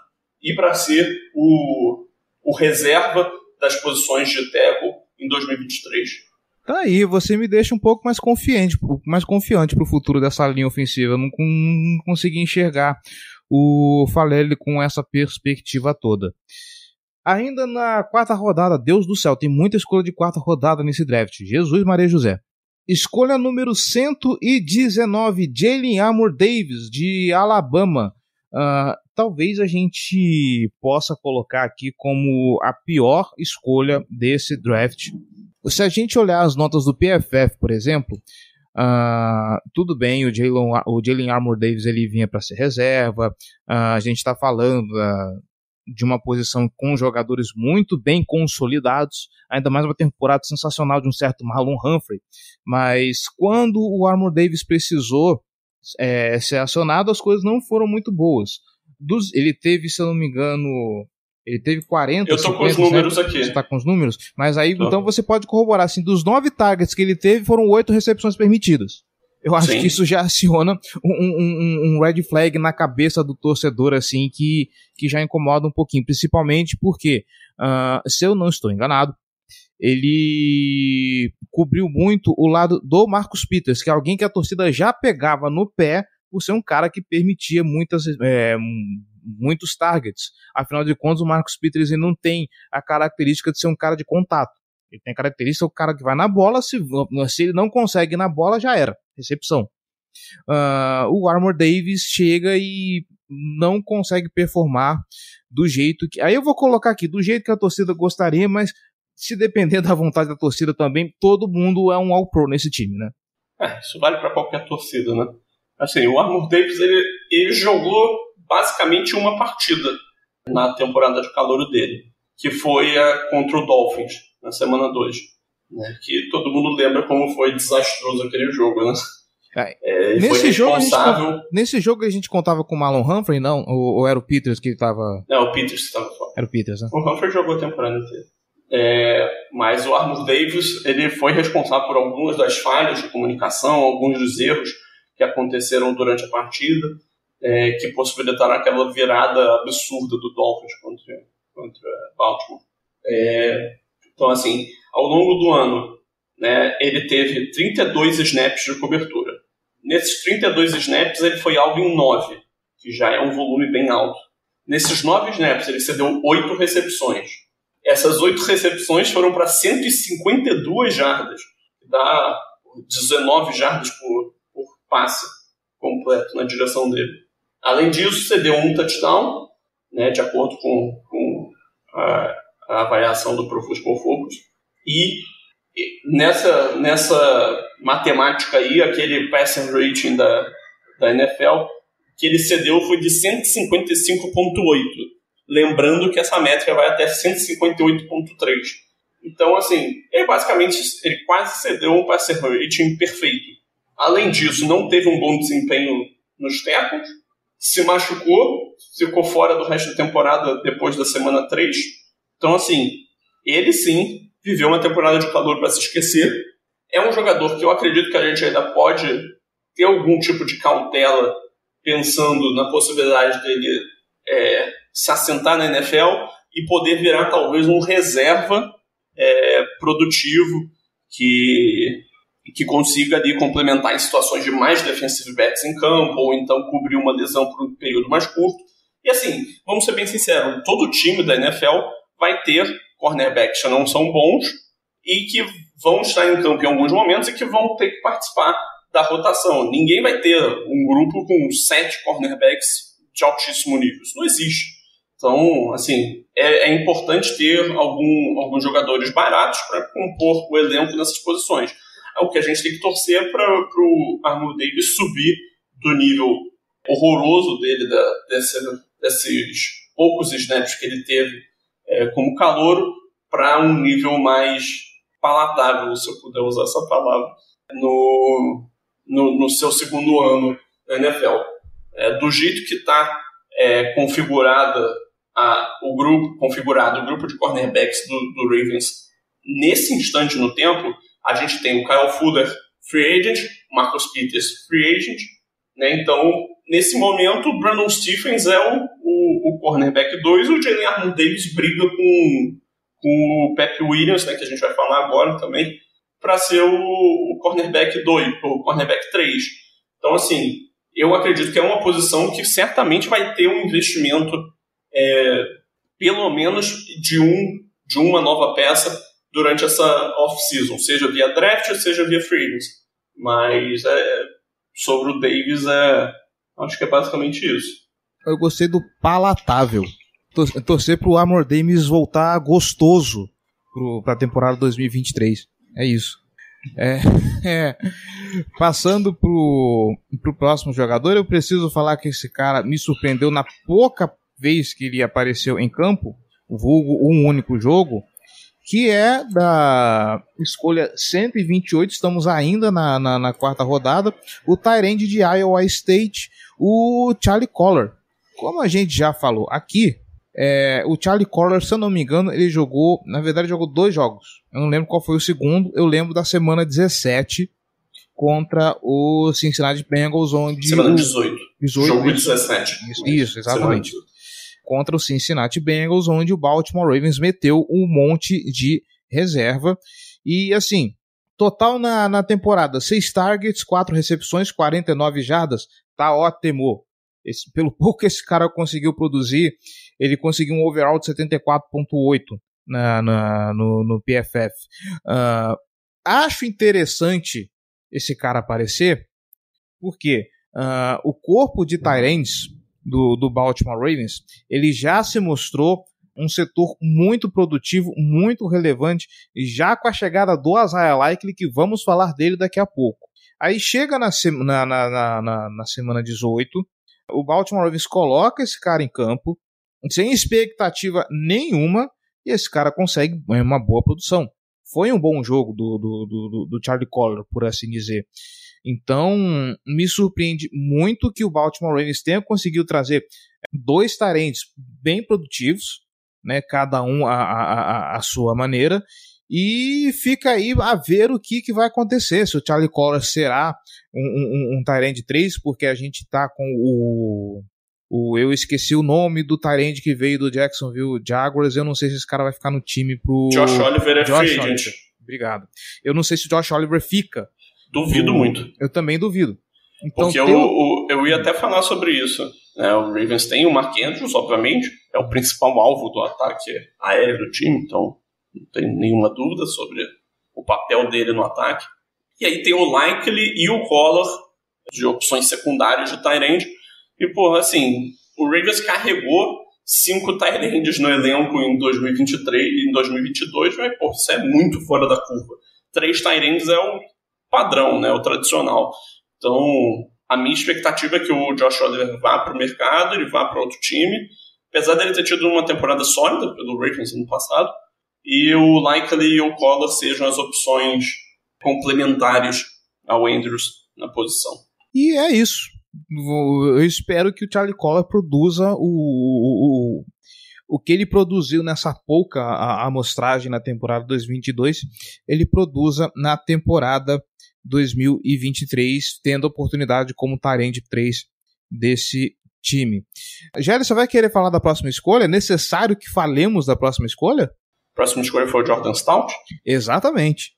e para ser o, o reserva das posições de tackle em 2023. Tá aí, você me deixa um pouco mais confiante, mais confiante para o futuro dessa linha ofensiva. Eu não, não consegui enxergar o Falele com essa perspectiva toda. Ainda na quarta rodada, Deus do céu, tem muita escolha de quarta rodada nesse draft. Jesus Maria José. Escolha número 119, Jalen Armour Davis, de Alabama. Uh, talvez a gente possa colocar aqui como a pior escolha desse draft. Se a gente olhar as notas do PFF, por exemplo, uh, tudo bem, o Jalen, o Armour Davis ele vinha para ser reserva, uh, a gente está falando de uma posição com jogadores muito bem consolidados, ainda mais uma temporada sensacional de um certo Marlon Humphrey. Mas quando o Armor Davis precisou é, ser acionado, as coisas não foram muito boas. Dos, ele teve, se eu não me engano, Ele teve 40, Eu tô 50, com os números né? aqui. Você tá com os números? Mas aí, Tô. então você pode corroborar, assim, dos nove targets que ele teve, foram oito recepções permitidas. Eu acho Sim. que isso já aciona um, um- um- red flag na cabeça do torcedor, assim, que, que já incomoda um pouquinho. Principalmente porque, ah, se eu não estou enganado, ele cobriu muito o lado do Marcus Peters, que é alguém que a torcida já pegava no pé por ser um cara que permitia muitas, é, muitos targets. Afinal de contas, o Marcus Peters não tem a característica de ser um cara de contato. Ele tem a característica do cara que vai na bola, se, se ele não consegue ir na bola, já era. Recepção. Ah, o Armor Davis chega e não consegue performar do jeito que. Aí eu vou colocar aqui, do jeito que a torcida gostaria, mas se depender da vontade da torcida também, todo mundo é um All-Pro nesse time, né? É, isso vale pra qualquer torcida, né? Assim, o Armor Davis, ele, ele jogou basicamente uma partida na temporada de calor dele, que foi a contra o Dolphins, na semana 2. Né? Que todo mundo lembra como foi desastroso aquele jogo, né? É, nesse jogo a gente. Nesse jogo a gente contava com o Marlon Humphrey, não? Ou, ou era o Peters que tava. Não, o Peters estava fora. Era o Peters, né? O Humphrey jogou a temporada inteira. É, mas o Armor Davis ele foi responsável por algumas das falhas de comunicação, alguns dos erros que aconteceram durante a partida, é, que possibilitaram aquela virada absurda do Dolphins contra, contra Baltimore. É, então, assim, ao longo do ano, né, ele teve 32 snaps de cobertura. Nesses 32 snaps, ele foi alvo em 9, que já é um volume bem alto. Nesses 9 snaps, ele cedeu 8 recepções. Essas 8 recepções foram para 152 jardas, que dá 19 jardas por, por passe completo na direção dele. Além disso, cedeu um touchdown, né, de acordo com, com a, a avaliação do Pro Football Focus. E nessa, nessa matemática aí, aquele passer rating da, da NFL, que ele cedeu foi de 155.8. Lembrando que essa métrica vai até 158.3. Então, assim, ele basicamente ele quase cedeu um passer rating perfeito. Além disso, não teve um bom desempenho nos tackles, se machucou, ficou fora do resto da temporada depois da semana 3. Então, assim, ele sim viveu uma temporada de calor para se esquecer. É um jogador que eu acredito que a gente ainda pode ter algum tipo de cautela pensando na possibilidade dele é, se assentar na NFL e poder virar talvez um reserva é, produtivo que, que consiga ali complementar em situações de mais defensive backs em campo ou então cobrir uma lesão por um período mais curto. E assim, vamos ser bem sinceros, todo time da NFL vai ter cornerbacks que não são bons e que vão estar em campo em alguns momentos e que vão ter que participar da rotação. Ninguém vai ter um grupo com sete cornerbacks de altíssimo nível. Isso não existe. Então, assim, é, é importante ter algum, alguns jogadores baratos para compor o elenco nessas posições. É o que a gente tem que torcer para o Arnold Davis subir do nível horroroso dele, da, desse, desses poucos snaps que ele teve é, como calouro, para um nível mais palatável, se eu puder usar essa palavra, no, no, no seu segundo ano na NFL. É, do jeito que está é, configurada a, o grupo, configurado o grupo de cornerbacks do, do Ravens nesse instante no tempo, a gente tem o Kyle Fuller free agent, o Marcus Peters free agent, né? Então, nesse momento, o Brandon Stephens é o, o, o cornerback 2 e o Jalen Arnold Davis briga com, com o Pep Williams, né, que a gente vai falar agora também, para ser o, o cornerback 2, o cornerback 3. Então, assim, eu acredito que é uma posição que certamente vai ter um investimento, é, pelo menos de, um, de uma nova peça durante essa off-season, seja via draft, seja via free agency. Mas é, sobre o Davis, é, acho que é basicamente isso. Eu gostei do palatável. Tor- Torcer pro Armor Davis voltar gostoso pro, pra temporada 2023. É isso. É, é. Passando pro, pro próximo jogador, eu preciso falar que esse cara me surpreendeu na pouca vez que ele apareceu em campo, vulgo um único jogo, que é da escolha 128, estamos ainda na, na, na quarta rodada, o Tyrande de Iowa State, o Charlie Collar. Como a gente já falou aqui, É, o Charlie Collar, se eu não me engano, ele jogou, na verdade, jogou dois jogos. Eu não lembro qual foi o segundo. Eu lembro da semana 17 contra o Cincinnati Bengals, onde. Semana o, 18. 18 Jogo isso, 17. isso, isso, exatamente. Semana 18. Contra o Cincinnati Bengals, onde o Baltimore Ravens meteu um monte de reserva. E assim, total na, na temporada: 6 targets, 4 recepções, 49 jardas. Tá ótimo. Esse, pelo pouco que esse cara conseguiu produzir, ele conseguiu um overall de 74,8 na, na, no, no PFF. Ah, acho interessante esse cara aparecer, porque ah, o corpo de Tyrants do, do Baltimore Ravens, ele já se mostrou um setor muito produtivo, muito relevante, já com a chegada do Isaiah Likely, que vamos falar dele daqui a pouco. Aí chega na, na, na, na, na- na semana 18, o Baltimore Ravens coloca esse cara em campo, sem expectativa nenhuma, e esse cara consegue uma boa produção. Foi um bom jogo do, do, do, do- do Charlie Collar, por assim dizer. Então, me surpreende muito que o Baltimore Ravens tenha conseguido trazer dois tarentes bem produtivos, né, cada um a, a, a, sua maneira, e fica aí a ver o que, que vai acontecer, se o Charlie Collar será um, um, um Tyrande 3, porque a gente tá com o, o. Eu esqueci o nome do Tyrande que veio do Jacksonville Jaguars. Eu não sei se esse cara vai ficar no time pro. Josh Oliver é Josh free. Oliver. Obrigado. Eu não sei se o Josh Oliver fica. Duvido pro- muito. Eu também duvido. Então, Porque eu, o- eu ia até falar sobre isso. né? O Ravens tem o Mark Andrews, obviamente, é o principal alvo do ataque aéreo do time, então não tem nenhuma dúvida sobre o papel dele no ataque. E aí tem o Likely e o Collar de opções secundárias de Tyrande. E, porra, assim, o Ravens carregou cinco Tyrands no elenco em 2023 e em 2022, mas, pô, isso é muito fora da curva. Três Tyrands é o padrão, né, o tradicional. Então, a minha expectativa é que o Josh Oliver vá para o mercado, ele vá para outro time. Apesar dele ter tido uma temporada sólida pelo Ravens no passado, e o Likely e o Collar sejam as opções complementares ao Andrews na posição. E é isso. Eu espero que o Charlie Collar produza o, o, o, que ele produziu nessa pouca amostragem na temporada 2022, ele produza na temporada 2023, tendo a oportunidade como Tyrande 3 desse time. Gério, você vai querer falar da próxima escolha? É necessário que falemos da próxima escolha? Próxima escolha foi o Jordan Stout. Exatamente.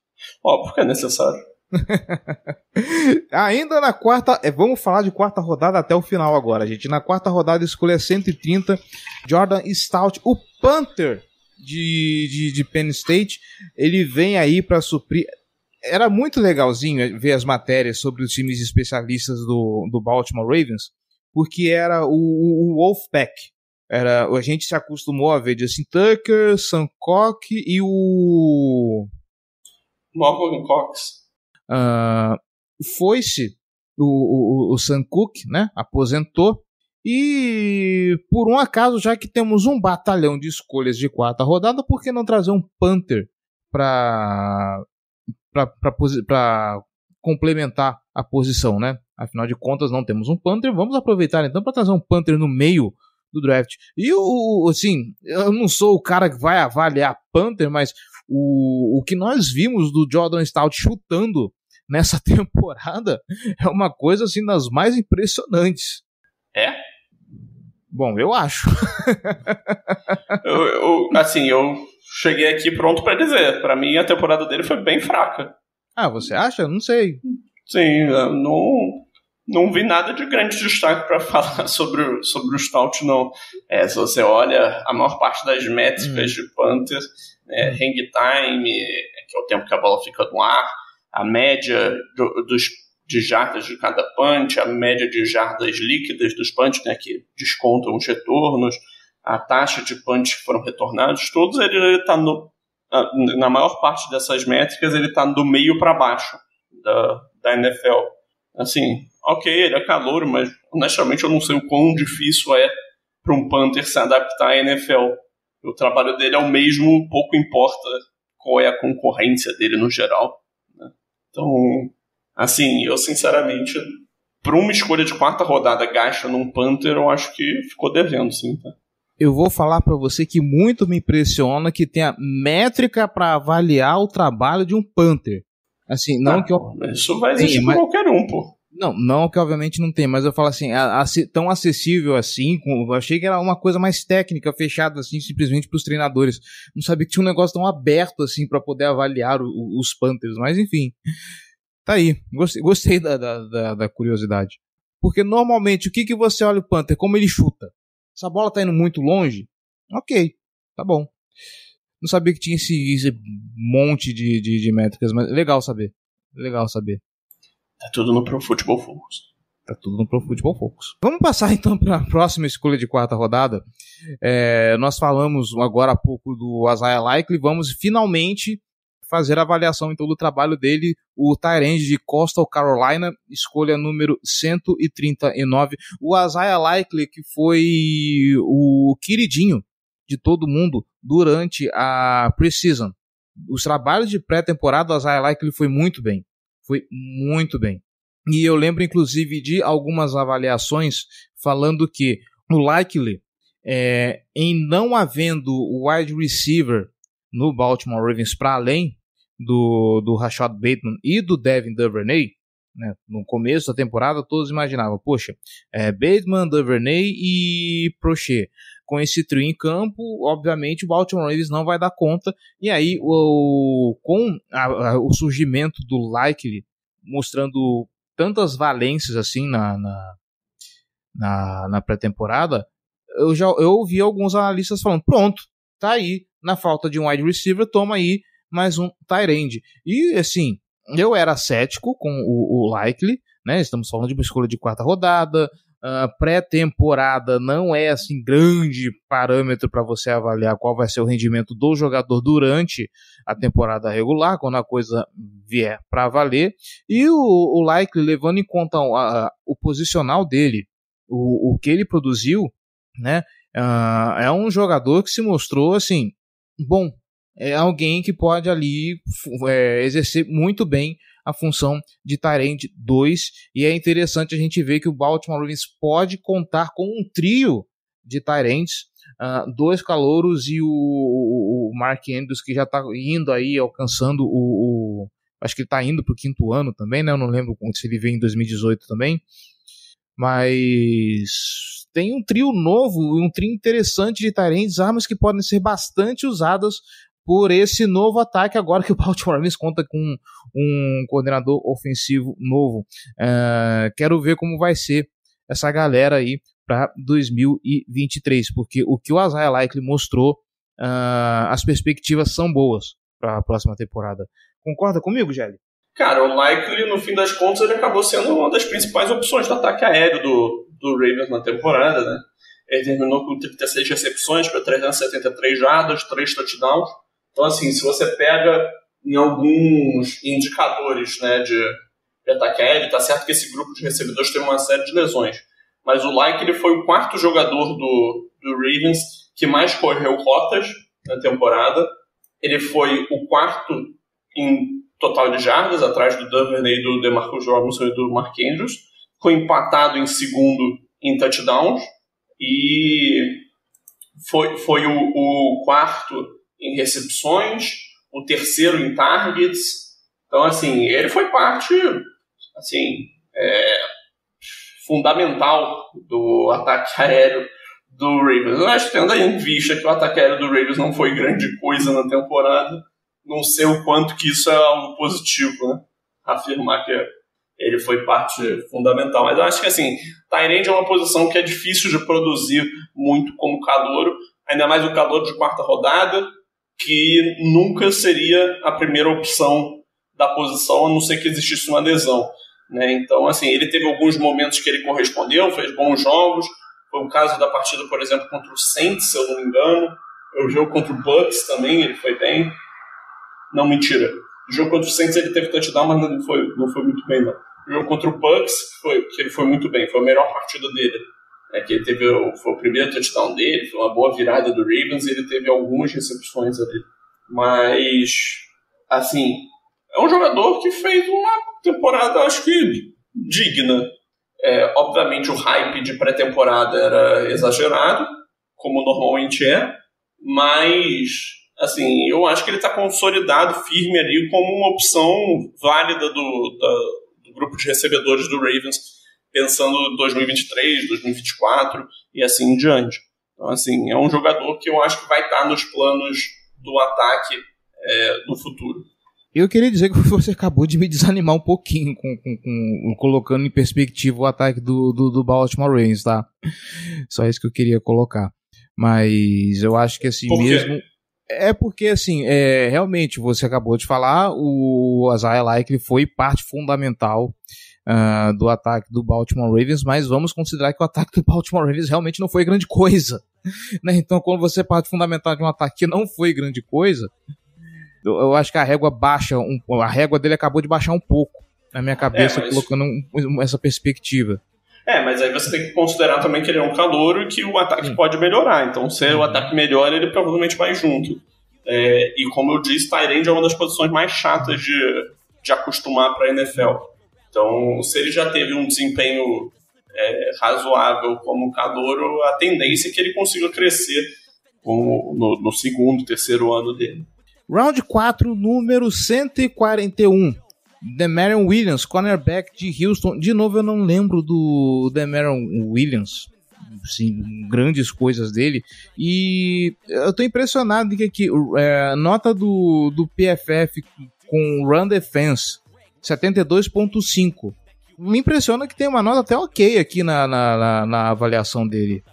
Óbvio que é necessário. Ainda na quarta, é, vamos falar de quarta rodada até o final agora, gente. Na quarta rodada, escolha 130, Jordan Stout, o Panther de, de, de Penn State. Ele vem aí para suprir. Era muito legalzinho ver as matérias sobre os times especialistas do, do Baltimore Ravens, porque era o, o, o Wolfpack. Era, a gente se acostumou a ver Justin Tucker, Sam Cock e o Morgan Cox. Ah, foi-se o, o, o Sam Cook, né? Aposentou. E por um acaso, já que temos um batalhão de escolhas de quarta rodada, por que não trazer um Panther para complementar a posição, né? Afinal de contas, não temos um Panther. Vamos aproveitar então para trazer um Panther no meio do draft. E o assim, eu não sou o cara que vai avaliar Panther, mas o, o que nós vimos do Jordan Stout chutando nessa temporada é uma coisa assim das mais impressionantes. É? Bom, eu acho. Eu, eu- assim, eu cheguei aqui pronto para dizer. Para mim, a temporada dele foi bem fraca. Ah, você acha? Não sei. Sim, não, não vi nada de grande destaque para falar sobre, o- sobre o Stout, não. É, se você olha a maior parte das métricas de Panther, né, hang time, que é o tempo que a bola fica no ar, a média do- dos, de jardas de cada punch, a média de jardas líquidas dos punch, né, que descontam os retornos, a taxa de punch que foram retornados, todos ele está no. Na maior parte dessas métricas, ele está do meio para baixo da, da NFL. Assim, ok, ele é calor, mas honestamente eu não sei o quão difícil é para um Panther se adaptar à NFL. O trabalho dele é o mesmo, pouco importa qual é a concorrência dele no geral. Então, assim, eu sinceramente, para uma escolha de quarta rodada gasta num Panther, eu acho que ficou devendo, sim. Tá? eu vou falar para você que muito me impressiona que tenha métrica para avaliar o trabalho de um Panther. Assim, não Ah, que eu, Isso vai existir Sim, mas- qualquer um, pô. Não, não que obviamente não tem, mas eu falo assim, a- a- tão acessível assim, com- eu achei que era uma coisa mais técnica, fechada assim, simplesmente para os treinadores. Não sabia que tinha um negócio tão aberto assim para poder avaliar o- os Panthers, mas enfim. Tá aí, gostei, gostei da, da, da- da curiosidade. Porque normalmente, o que, que você olha o Panther? Como ele chuta? Se a bola tá indo muito longe, ok, tá bom. Não sabia que tinha esse, esse monte de, de, de métricas, mas legal saber. Legal saber. Tá tudo no Pro Football Focus. Tá tudo no Pro Football Focus. Vamos passar então para a próxima escolha de quarta rodada. É, nós falamos agora há pouco do Isaiah Likely. Vamos finalmente fazer a avaliação então do trabalho dele, o Tyrande de Coastal Carolina, escolha número 139. O Isaiah Likely que foi o queridinho de todo mundo durante a preseason. Os trabalhos de pré-temporada, o Isaiah Likely foi muito bem. Foi muito bem. E eu lembro, inclusive, de algumas avaliações falando que o Likely, é, em não havendo wide receiver no Baltimore Ravens para além do, do Rashad Bateman e do Devin Duvernay, né, no começo da temporada todos imaginavam, poxa, é, Bateman, Duvernay e Prochet. Com esse trio em campo, obviamente o Baltimore Ravens não vai dar conta. E aí, o, com a, a, o surgimento do Likely, mostrando tantas valências assim na, na, na, na pré-temporada, eu já eu ouvi alguns analistas falando: pronto, tá aí, na falta de um wide receiver, toma aí mais um tight end. E assim, eu era cético com o, o Likely, né? Estamos falando de uma escolha de quarta rodada. Uh, pré-temporada não é assim grande parâmetro para você avaliar qual vai ser o rendimento do jogador durante a temporada regular, quando a coisa vier para valer. E o, o Likely, levando em conta a, a, o posicional dele, o, o que ele produziu, né? Uh, é um jogador que se mostrou assim bom. É alguém que pode ali é, exercer muito bem a função de Tyrande 2 e é interessante a gente ver que o Baltimore Ravens pode contar com um trio de Tyrands, uh, dois calouros e o, o, o, Mark Andrews que já está indo aí alcançando o, o acho que ele está indo para o quinto ano também, né? Eu não lembro se ele veio em 2018 também, mas tem um trio novo, um trio interessante de Tyrands, armas que podem ser bastante usadas por esse novo ataque agora que o Baltimore Ravens conta com um coordenador ofensivo novo. Uh, quero ver como vai ser essa galera aí para 2023, porque o que o Isaiah Likely mostrou, uh, as perspectivas são boas para a próxima temporada. Concorda comigo, Gelli? Cara, o Likely, no fim das contas, ele acabou sendo uma das principais opções do ataque aéreo do, do Ravens na temporada, né? Ele terminou com 36 recepções para 373 jardas, 3 touchdowns. Então, assim, se você pega em alguns indicadores né, de, aéreo, tá certo que esse grupo de recebedores tem uma série de lesões. Mas o Like ele foi o quarto jogador do, do Ravens que mais correu rotas na temporada. Ele foi o quarto em total de jardas, atrás do Duvernay, do DeMarcus Robinson e do Mark Andrews. Foi empatado em segundo em touchdowns. E foi, foi o, o quarto em recepções, o terceiro em targets. Então, assim, ele foi parte, assim, é, fundamental do ataque aéreo do Ravens. Que tendo em vista que o ataque aéreo do Ravens não foi grande coisa na temporada, não sei o quanto que isso é algo positivo, né? Afirmar que ele foi parte fundamental. Mas eu acho que, assim, Tyrande é uma posição que é difícil de produzir muito como calouro, ainda mais o calor de quarta rodada, que nunca seria a primeira opção da posição, a não ser que existisse uma lesão. Né? Então, assim, ele teve alguns momentos que ele correspondeu, fez bons jogos. Foi o caso da partida, por exemplo, contra o Saints, se eu não me engano. O jogo contra o Bucks também, ele foi bem. Não, mentira. O jogo contra o Saints ele teve touchdown, mas não foi, não foi muito bem, não. O jogo contra o Bucks, foi, que ele foi muito bem, foi a melhor partida dele. É que ele teve foi o primeiro touchdown dele, foi uma boa virada do Ravens ele teve algumas recepções ali. Mas, assim, é um jogador que fez uma temporada, acho que digna. É, obviamente o hype de pré-temporada era exagerado, como normalmente é, mas assim, eu acho que ele está consolidado, firme ali, como uma opção válida do, da, do grupo de recebedores do Ravens, pensando 2023, 2024 e assim em diante. Então, assim, é um jogador que eu acho que vai estar nos planos do ataque é, no futuro. Eu queria dizer que você acabou de me desanimar um pouquinho com, com, com colocando em perspectiva o ataque do, do, do, Baltimore Ravens, tá? Só isso que eu queria colocar. Mas eu acho que assim mesmo. É porque, assim, é, realmente, você acabou de falar, o Isaiah Likely foi parte fundamental uh, do ataque do Baltimore Ravens, mas vamos considerar que o ataque do Baltimore Ravens realmente não foi grande coisa. Né? Então, quando você parte fundamental de um ataque que não foi grande coisa, eu acho que a régua baixa, um, a régua dele acabou de baixar um pouco na minha cabeça, é, mas... colocando um, essa perspectiva. É, mas aí você tem que considerar também que ele é um calor e que o ataque Sim. pode melhorar. Então, se o ataque melhora, ele provavelmente vai junto. É, e como eu disse, Tyrande é uma das posições mais chatas de, de acostumar para a NFL. Então, se ele já teve um desempenho é, razoável como calor, a tendência é que ele consiga crescer como no, no segundo, terceiro ano dele. Round 4, número 141. Demarion Williams, cornerback de Houston. De novo, eu não lembro do Demarion Williams. Sim, grandes coisas dele. E eu tô impressionado que aqui, é, nota do, do PFF com Run Defense, 72.5. Me impressiona que tem uma nota até ok aqui na, na, na, na avaliação dele.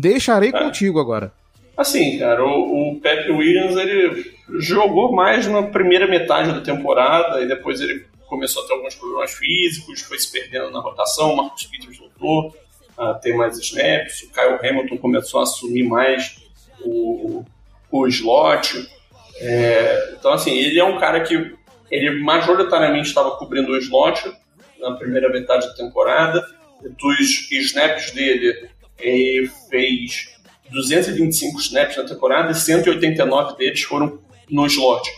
Deixarei é. contigo agora. Assim, cara, o, o Pepe Williams, ele jogou mais na primeira metade da temporada e depois ele começou a ter alguns problemas físicos, foi se perdendo na rotação, o Marcos Peters voltou a ter mais snaps, o Kyle Hamilton começou a assumir mais o, o slot. É, então, assim, ele é um cara que ele majoritariamente estava cobrindo o slot na primeira metade da temporada. Dos snaps dele, ele fez 225 snaps na temporada e 189 deles foram no slot.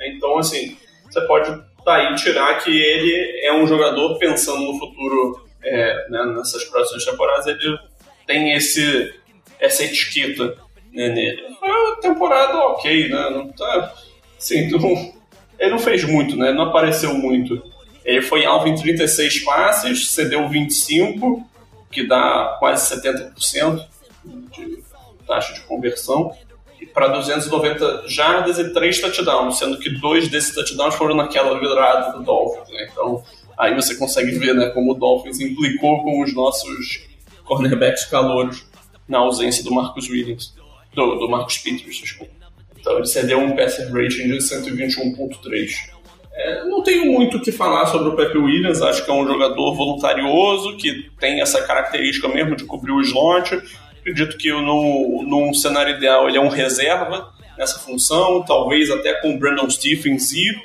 Então, assim, você pode daí tirar que ele é um jogador pensando no futuro, é, né, nessas próximas temporadas, ele tem esse, essa etiqueta né, nele. Foi uma temporada ok, né? Não tá, assim, não, ele não fez muito, né? Não apareceu muito. Ele foi alvo em 36 passes, cedeu 25, que dá quase 70% de taxa de conversão para 290 jardas e 3 touchdowns, sendo que dois desses touchdowns foram naquela virada do Dolphins. Né? Então, aí você consegue ver né, como o Dolphins implicou com os nossos cornerbacks calouros na ausência do Marcus Williams, do, do Marcus Peters, desculpa. Então, ele cedeu um passer rating de 121.3. É, não tenho muito o que falar sobre o Pepe Williams, acho que é um jogador voluntarioso, que tem essa característica mesmo de cobrir o slot, Acredito que no, num cenário ideal ele é um reserva nessa função, talvez até com o Brandon Stephens e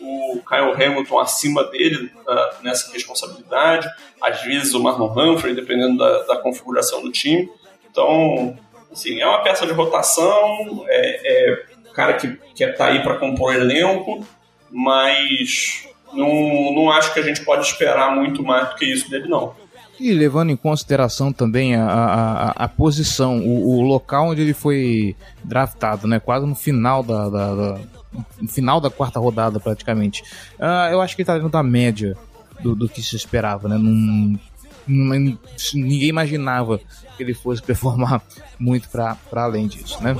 o Kyle Hamilton acima dele uh, nessa responsabilidade, às vezes o Marlon Humphrey, dependendo da, da, configuração do time. Então, assim, é uma peça de rotação, é, é cara que estar tá aí para compor elenco, mas não, não acho que a gente pode esperar muito mais do que isso dele, não. E levando em consideração também a, a, a posição, o, o, local onde ele foi draftado, né? Quase no final da, da, da no final da quarta rodada, praticamente. Uh, eu acho que ele tá dentro da média do, do que se esperava, né? Num, ninguém imaginava que ele fosse performar muito para além disso, né?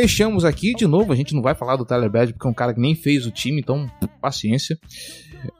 Fechamos aqui de novo. A gente não vai falar do Tyler Bad porque é um cara que nem fez o time, então paciência.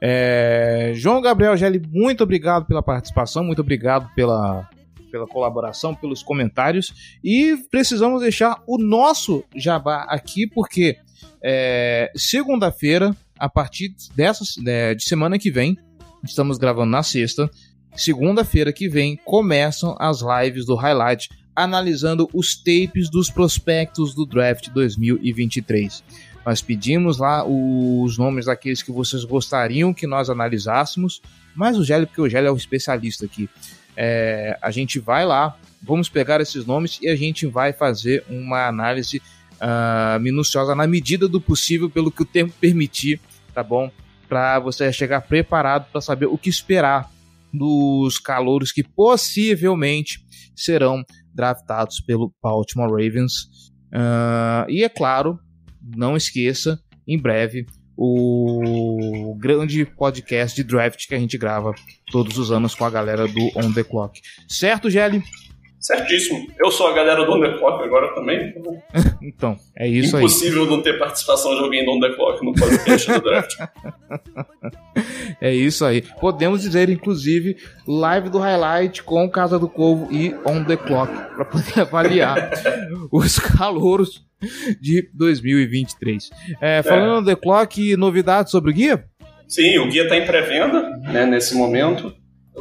É... João Gabriel Gelli, muito obrigado pela participação, muito obrigado pela, pela colaboração, pelos comentários. E precisamos deixar o nosso jabá aqui, porque é, segunda-feira, a partir dessa é, de semana que vem, estamos gravando na sexta. Segunda-feira que vem começam as lives do Highlight analisando os tapes dos prospectos do draft 2023. Nós pedimos lá os nomes daqueles que vocês gostariam que nós analisássemos, mas o Gélio, porque o Gélio é o especialista aqui. É, a gente vai lá, vamos pegar esses nomes e a gente vai fazer uma análise uh, minuciosa na medida do possível, pelo que o tempo permitir, tá bom? Para você chegar preparado para saber o que esperar dos calouros que possivelmente serão draftados pelo Baltimore Ravens. Uh, e é claro, não esqueça, em breve, o grande podcast de draft que a gente grava todos os anos com a galera do On The Clock. Certo, Gelli? Certíssimo. Eu sou a galera do On The Clock agora também. então, é isso Impossível aí. Impossível não ter participação de alguém do On The Clock no podcast do draft. é isso aí. Podemos dizer, inclusive, live do highlight com Casa do Corvo e On The Clock, para poder avaliar os calouros de 2023. É, falando é. On The Clock, novidades sobre o guia? Sim, o guia está em pré-venda né, nesse momento.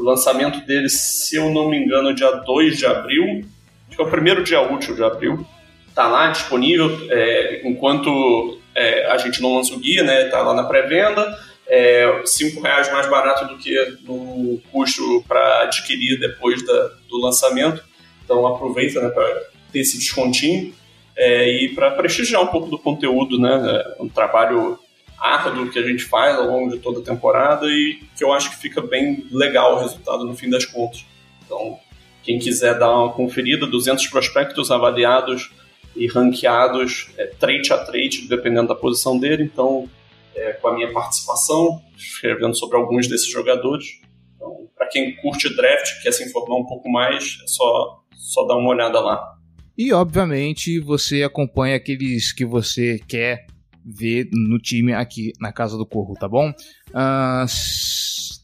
Lançamento dele, se eu não me engano, dia 2 de abril. Que é o primeiro dia útil de abril. Tá lá disponível é, enquanto é, a gente não lança o guia, né? Tá lá na pré-venda. É, cinco reais mais barato do que no custo para adquirir depois da, do lançamento. Então aproveita né, para ter esse descontinho é, e para prestigiar um pouco do conteúdo, né? É um trabalho árduo que a gente faz ao longo de toda a temporada e que eu acho que fica bem legal o resultado no fim das contas. Então, quem quiser dar uma conferida, 200 prospectos avaliados e ranqueados é, trade a trade, dependendo da posição dele. Então, é, com a minha participação, escrevendo sobre alguns desses jogadores. Então, para quem curte draft, quer se informar um pouco mais, é só, só dar uma olhada lá. E, obviamente, você acompanha aqueles que você quer ver no time aqui na Casa do Corvo, tá bom? Uh,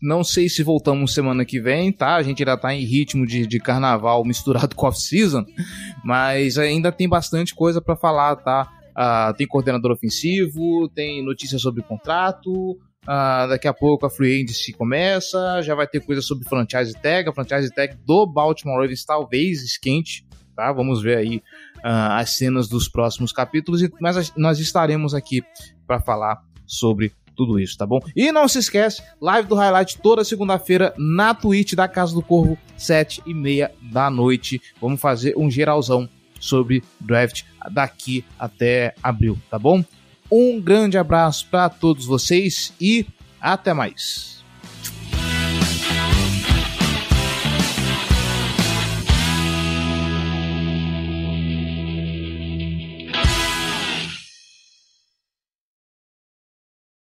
não sei se voltamos semana que vem, tá? A gente ainda tá em ritmo de, de carnaval misturado com off-season, mas ainda tem bastante coisa para falar, tá? Uh, tem coordenador ofensivo, tem notícias sobre contrato, uh, daqui a pouco a Free Agency começa, já vai ter coisa sobre franchise tag, a franchise tag do Baltimore Ravens talvez esquente, tá? Vamos ver aí uh, as cenas dos próximos capítulos, mas nós estaremos aqui para falar sobre tudo isso, tá bom? E não se esquece, live do Highlight toda segunda-feira na Twitch da Casa do Corvo, sete e meia da noite. Vamos fazer um geralzão sobre draft daqui até abril, tá bom? Um grande abraço para todos vocês e até mais.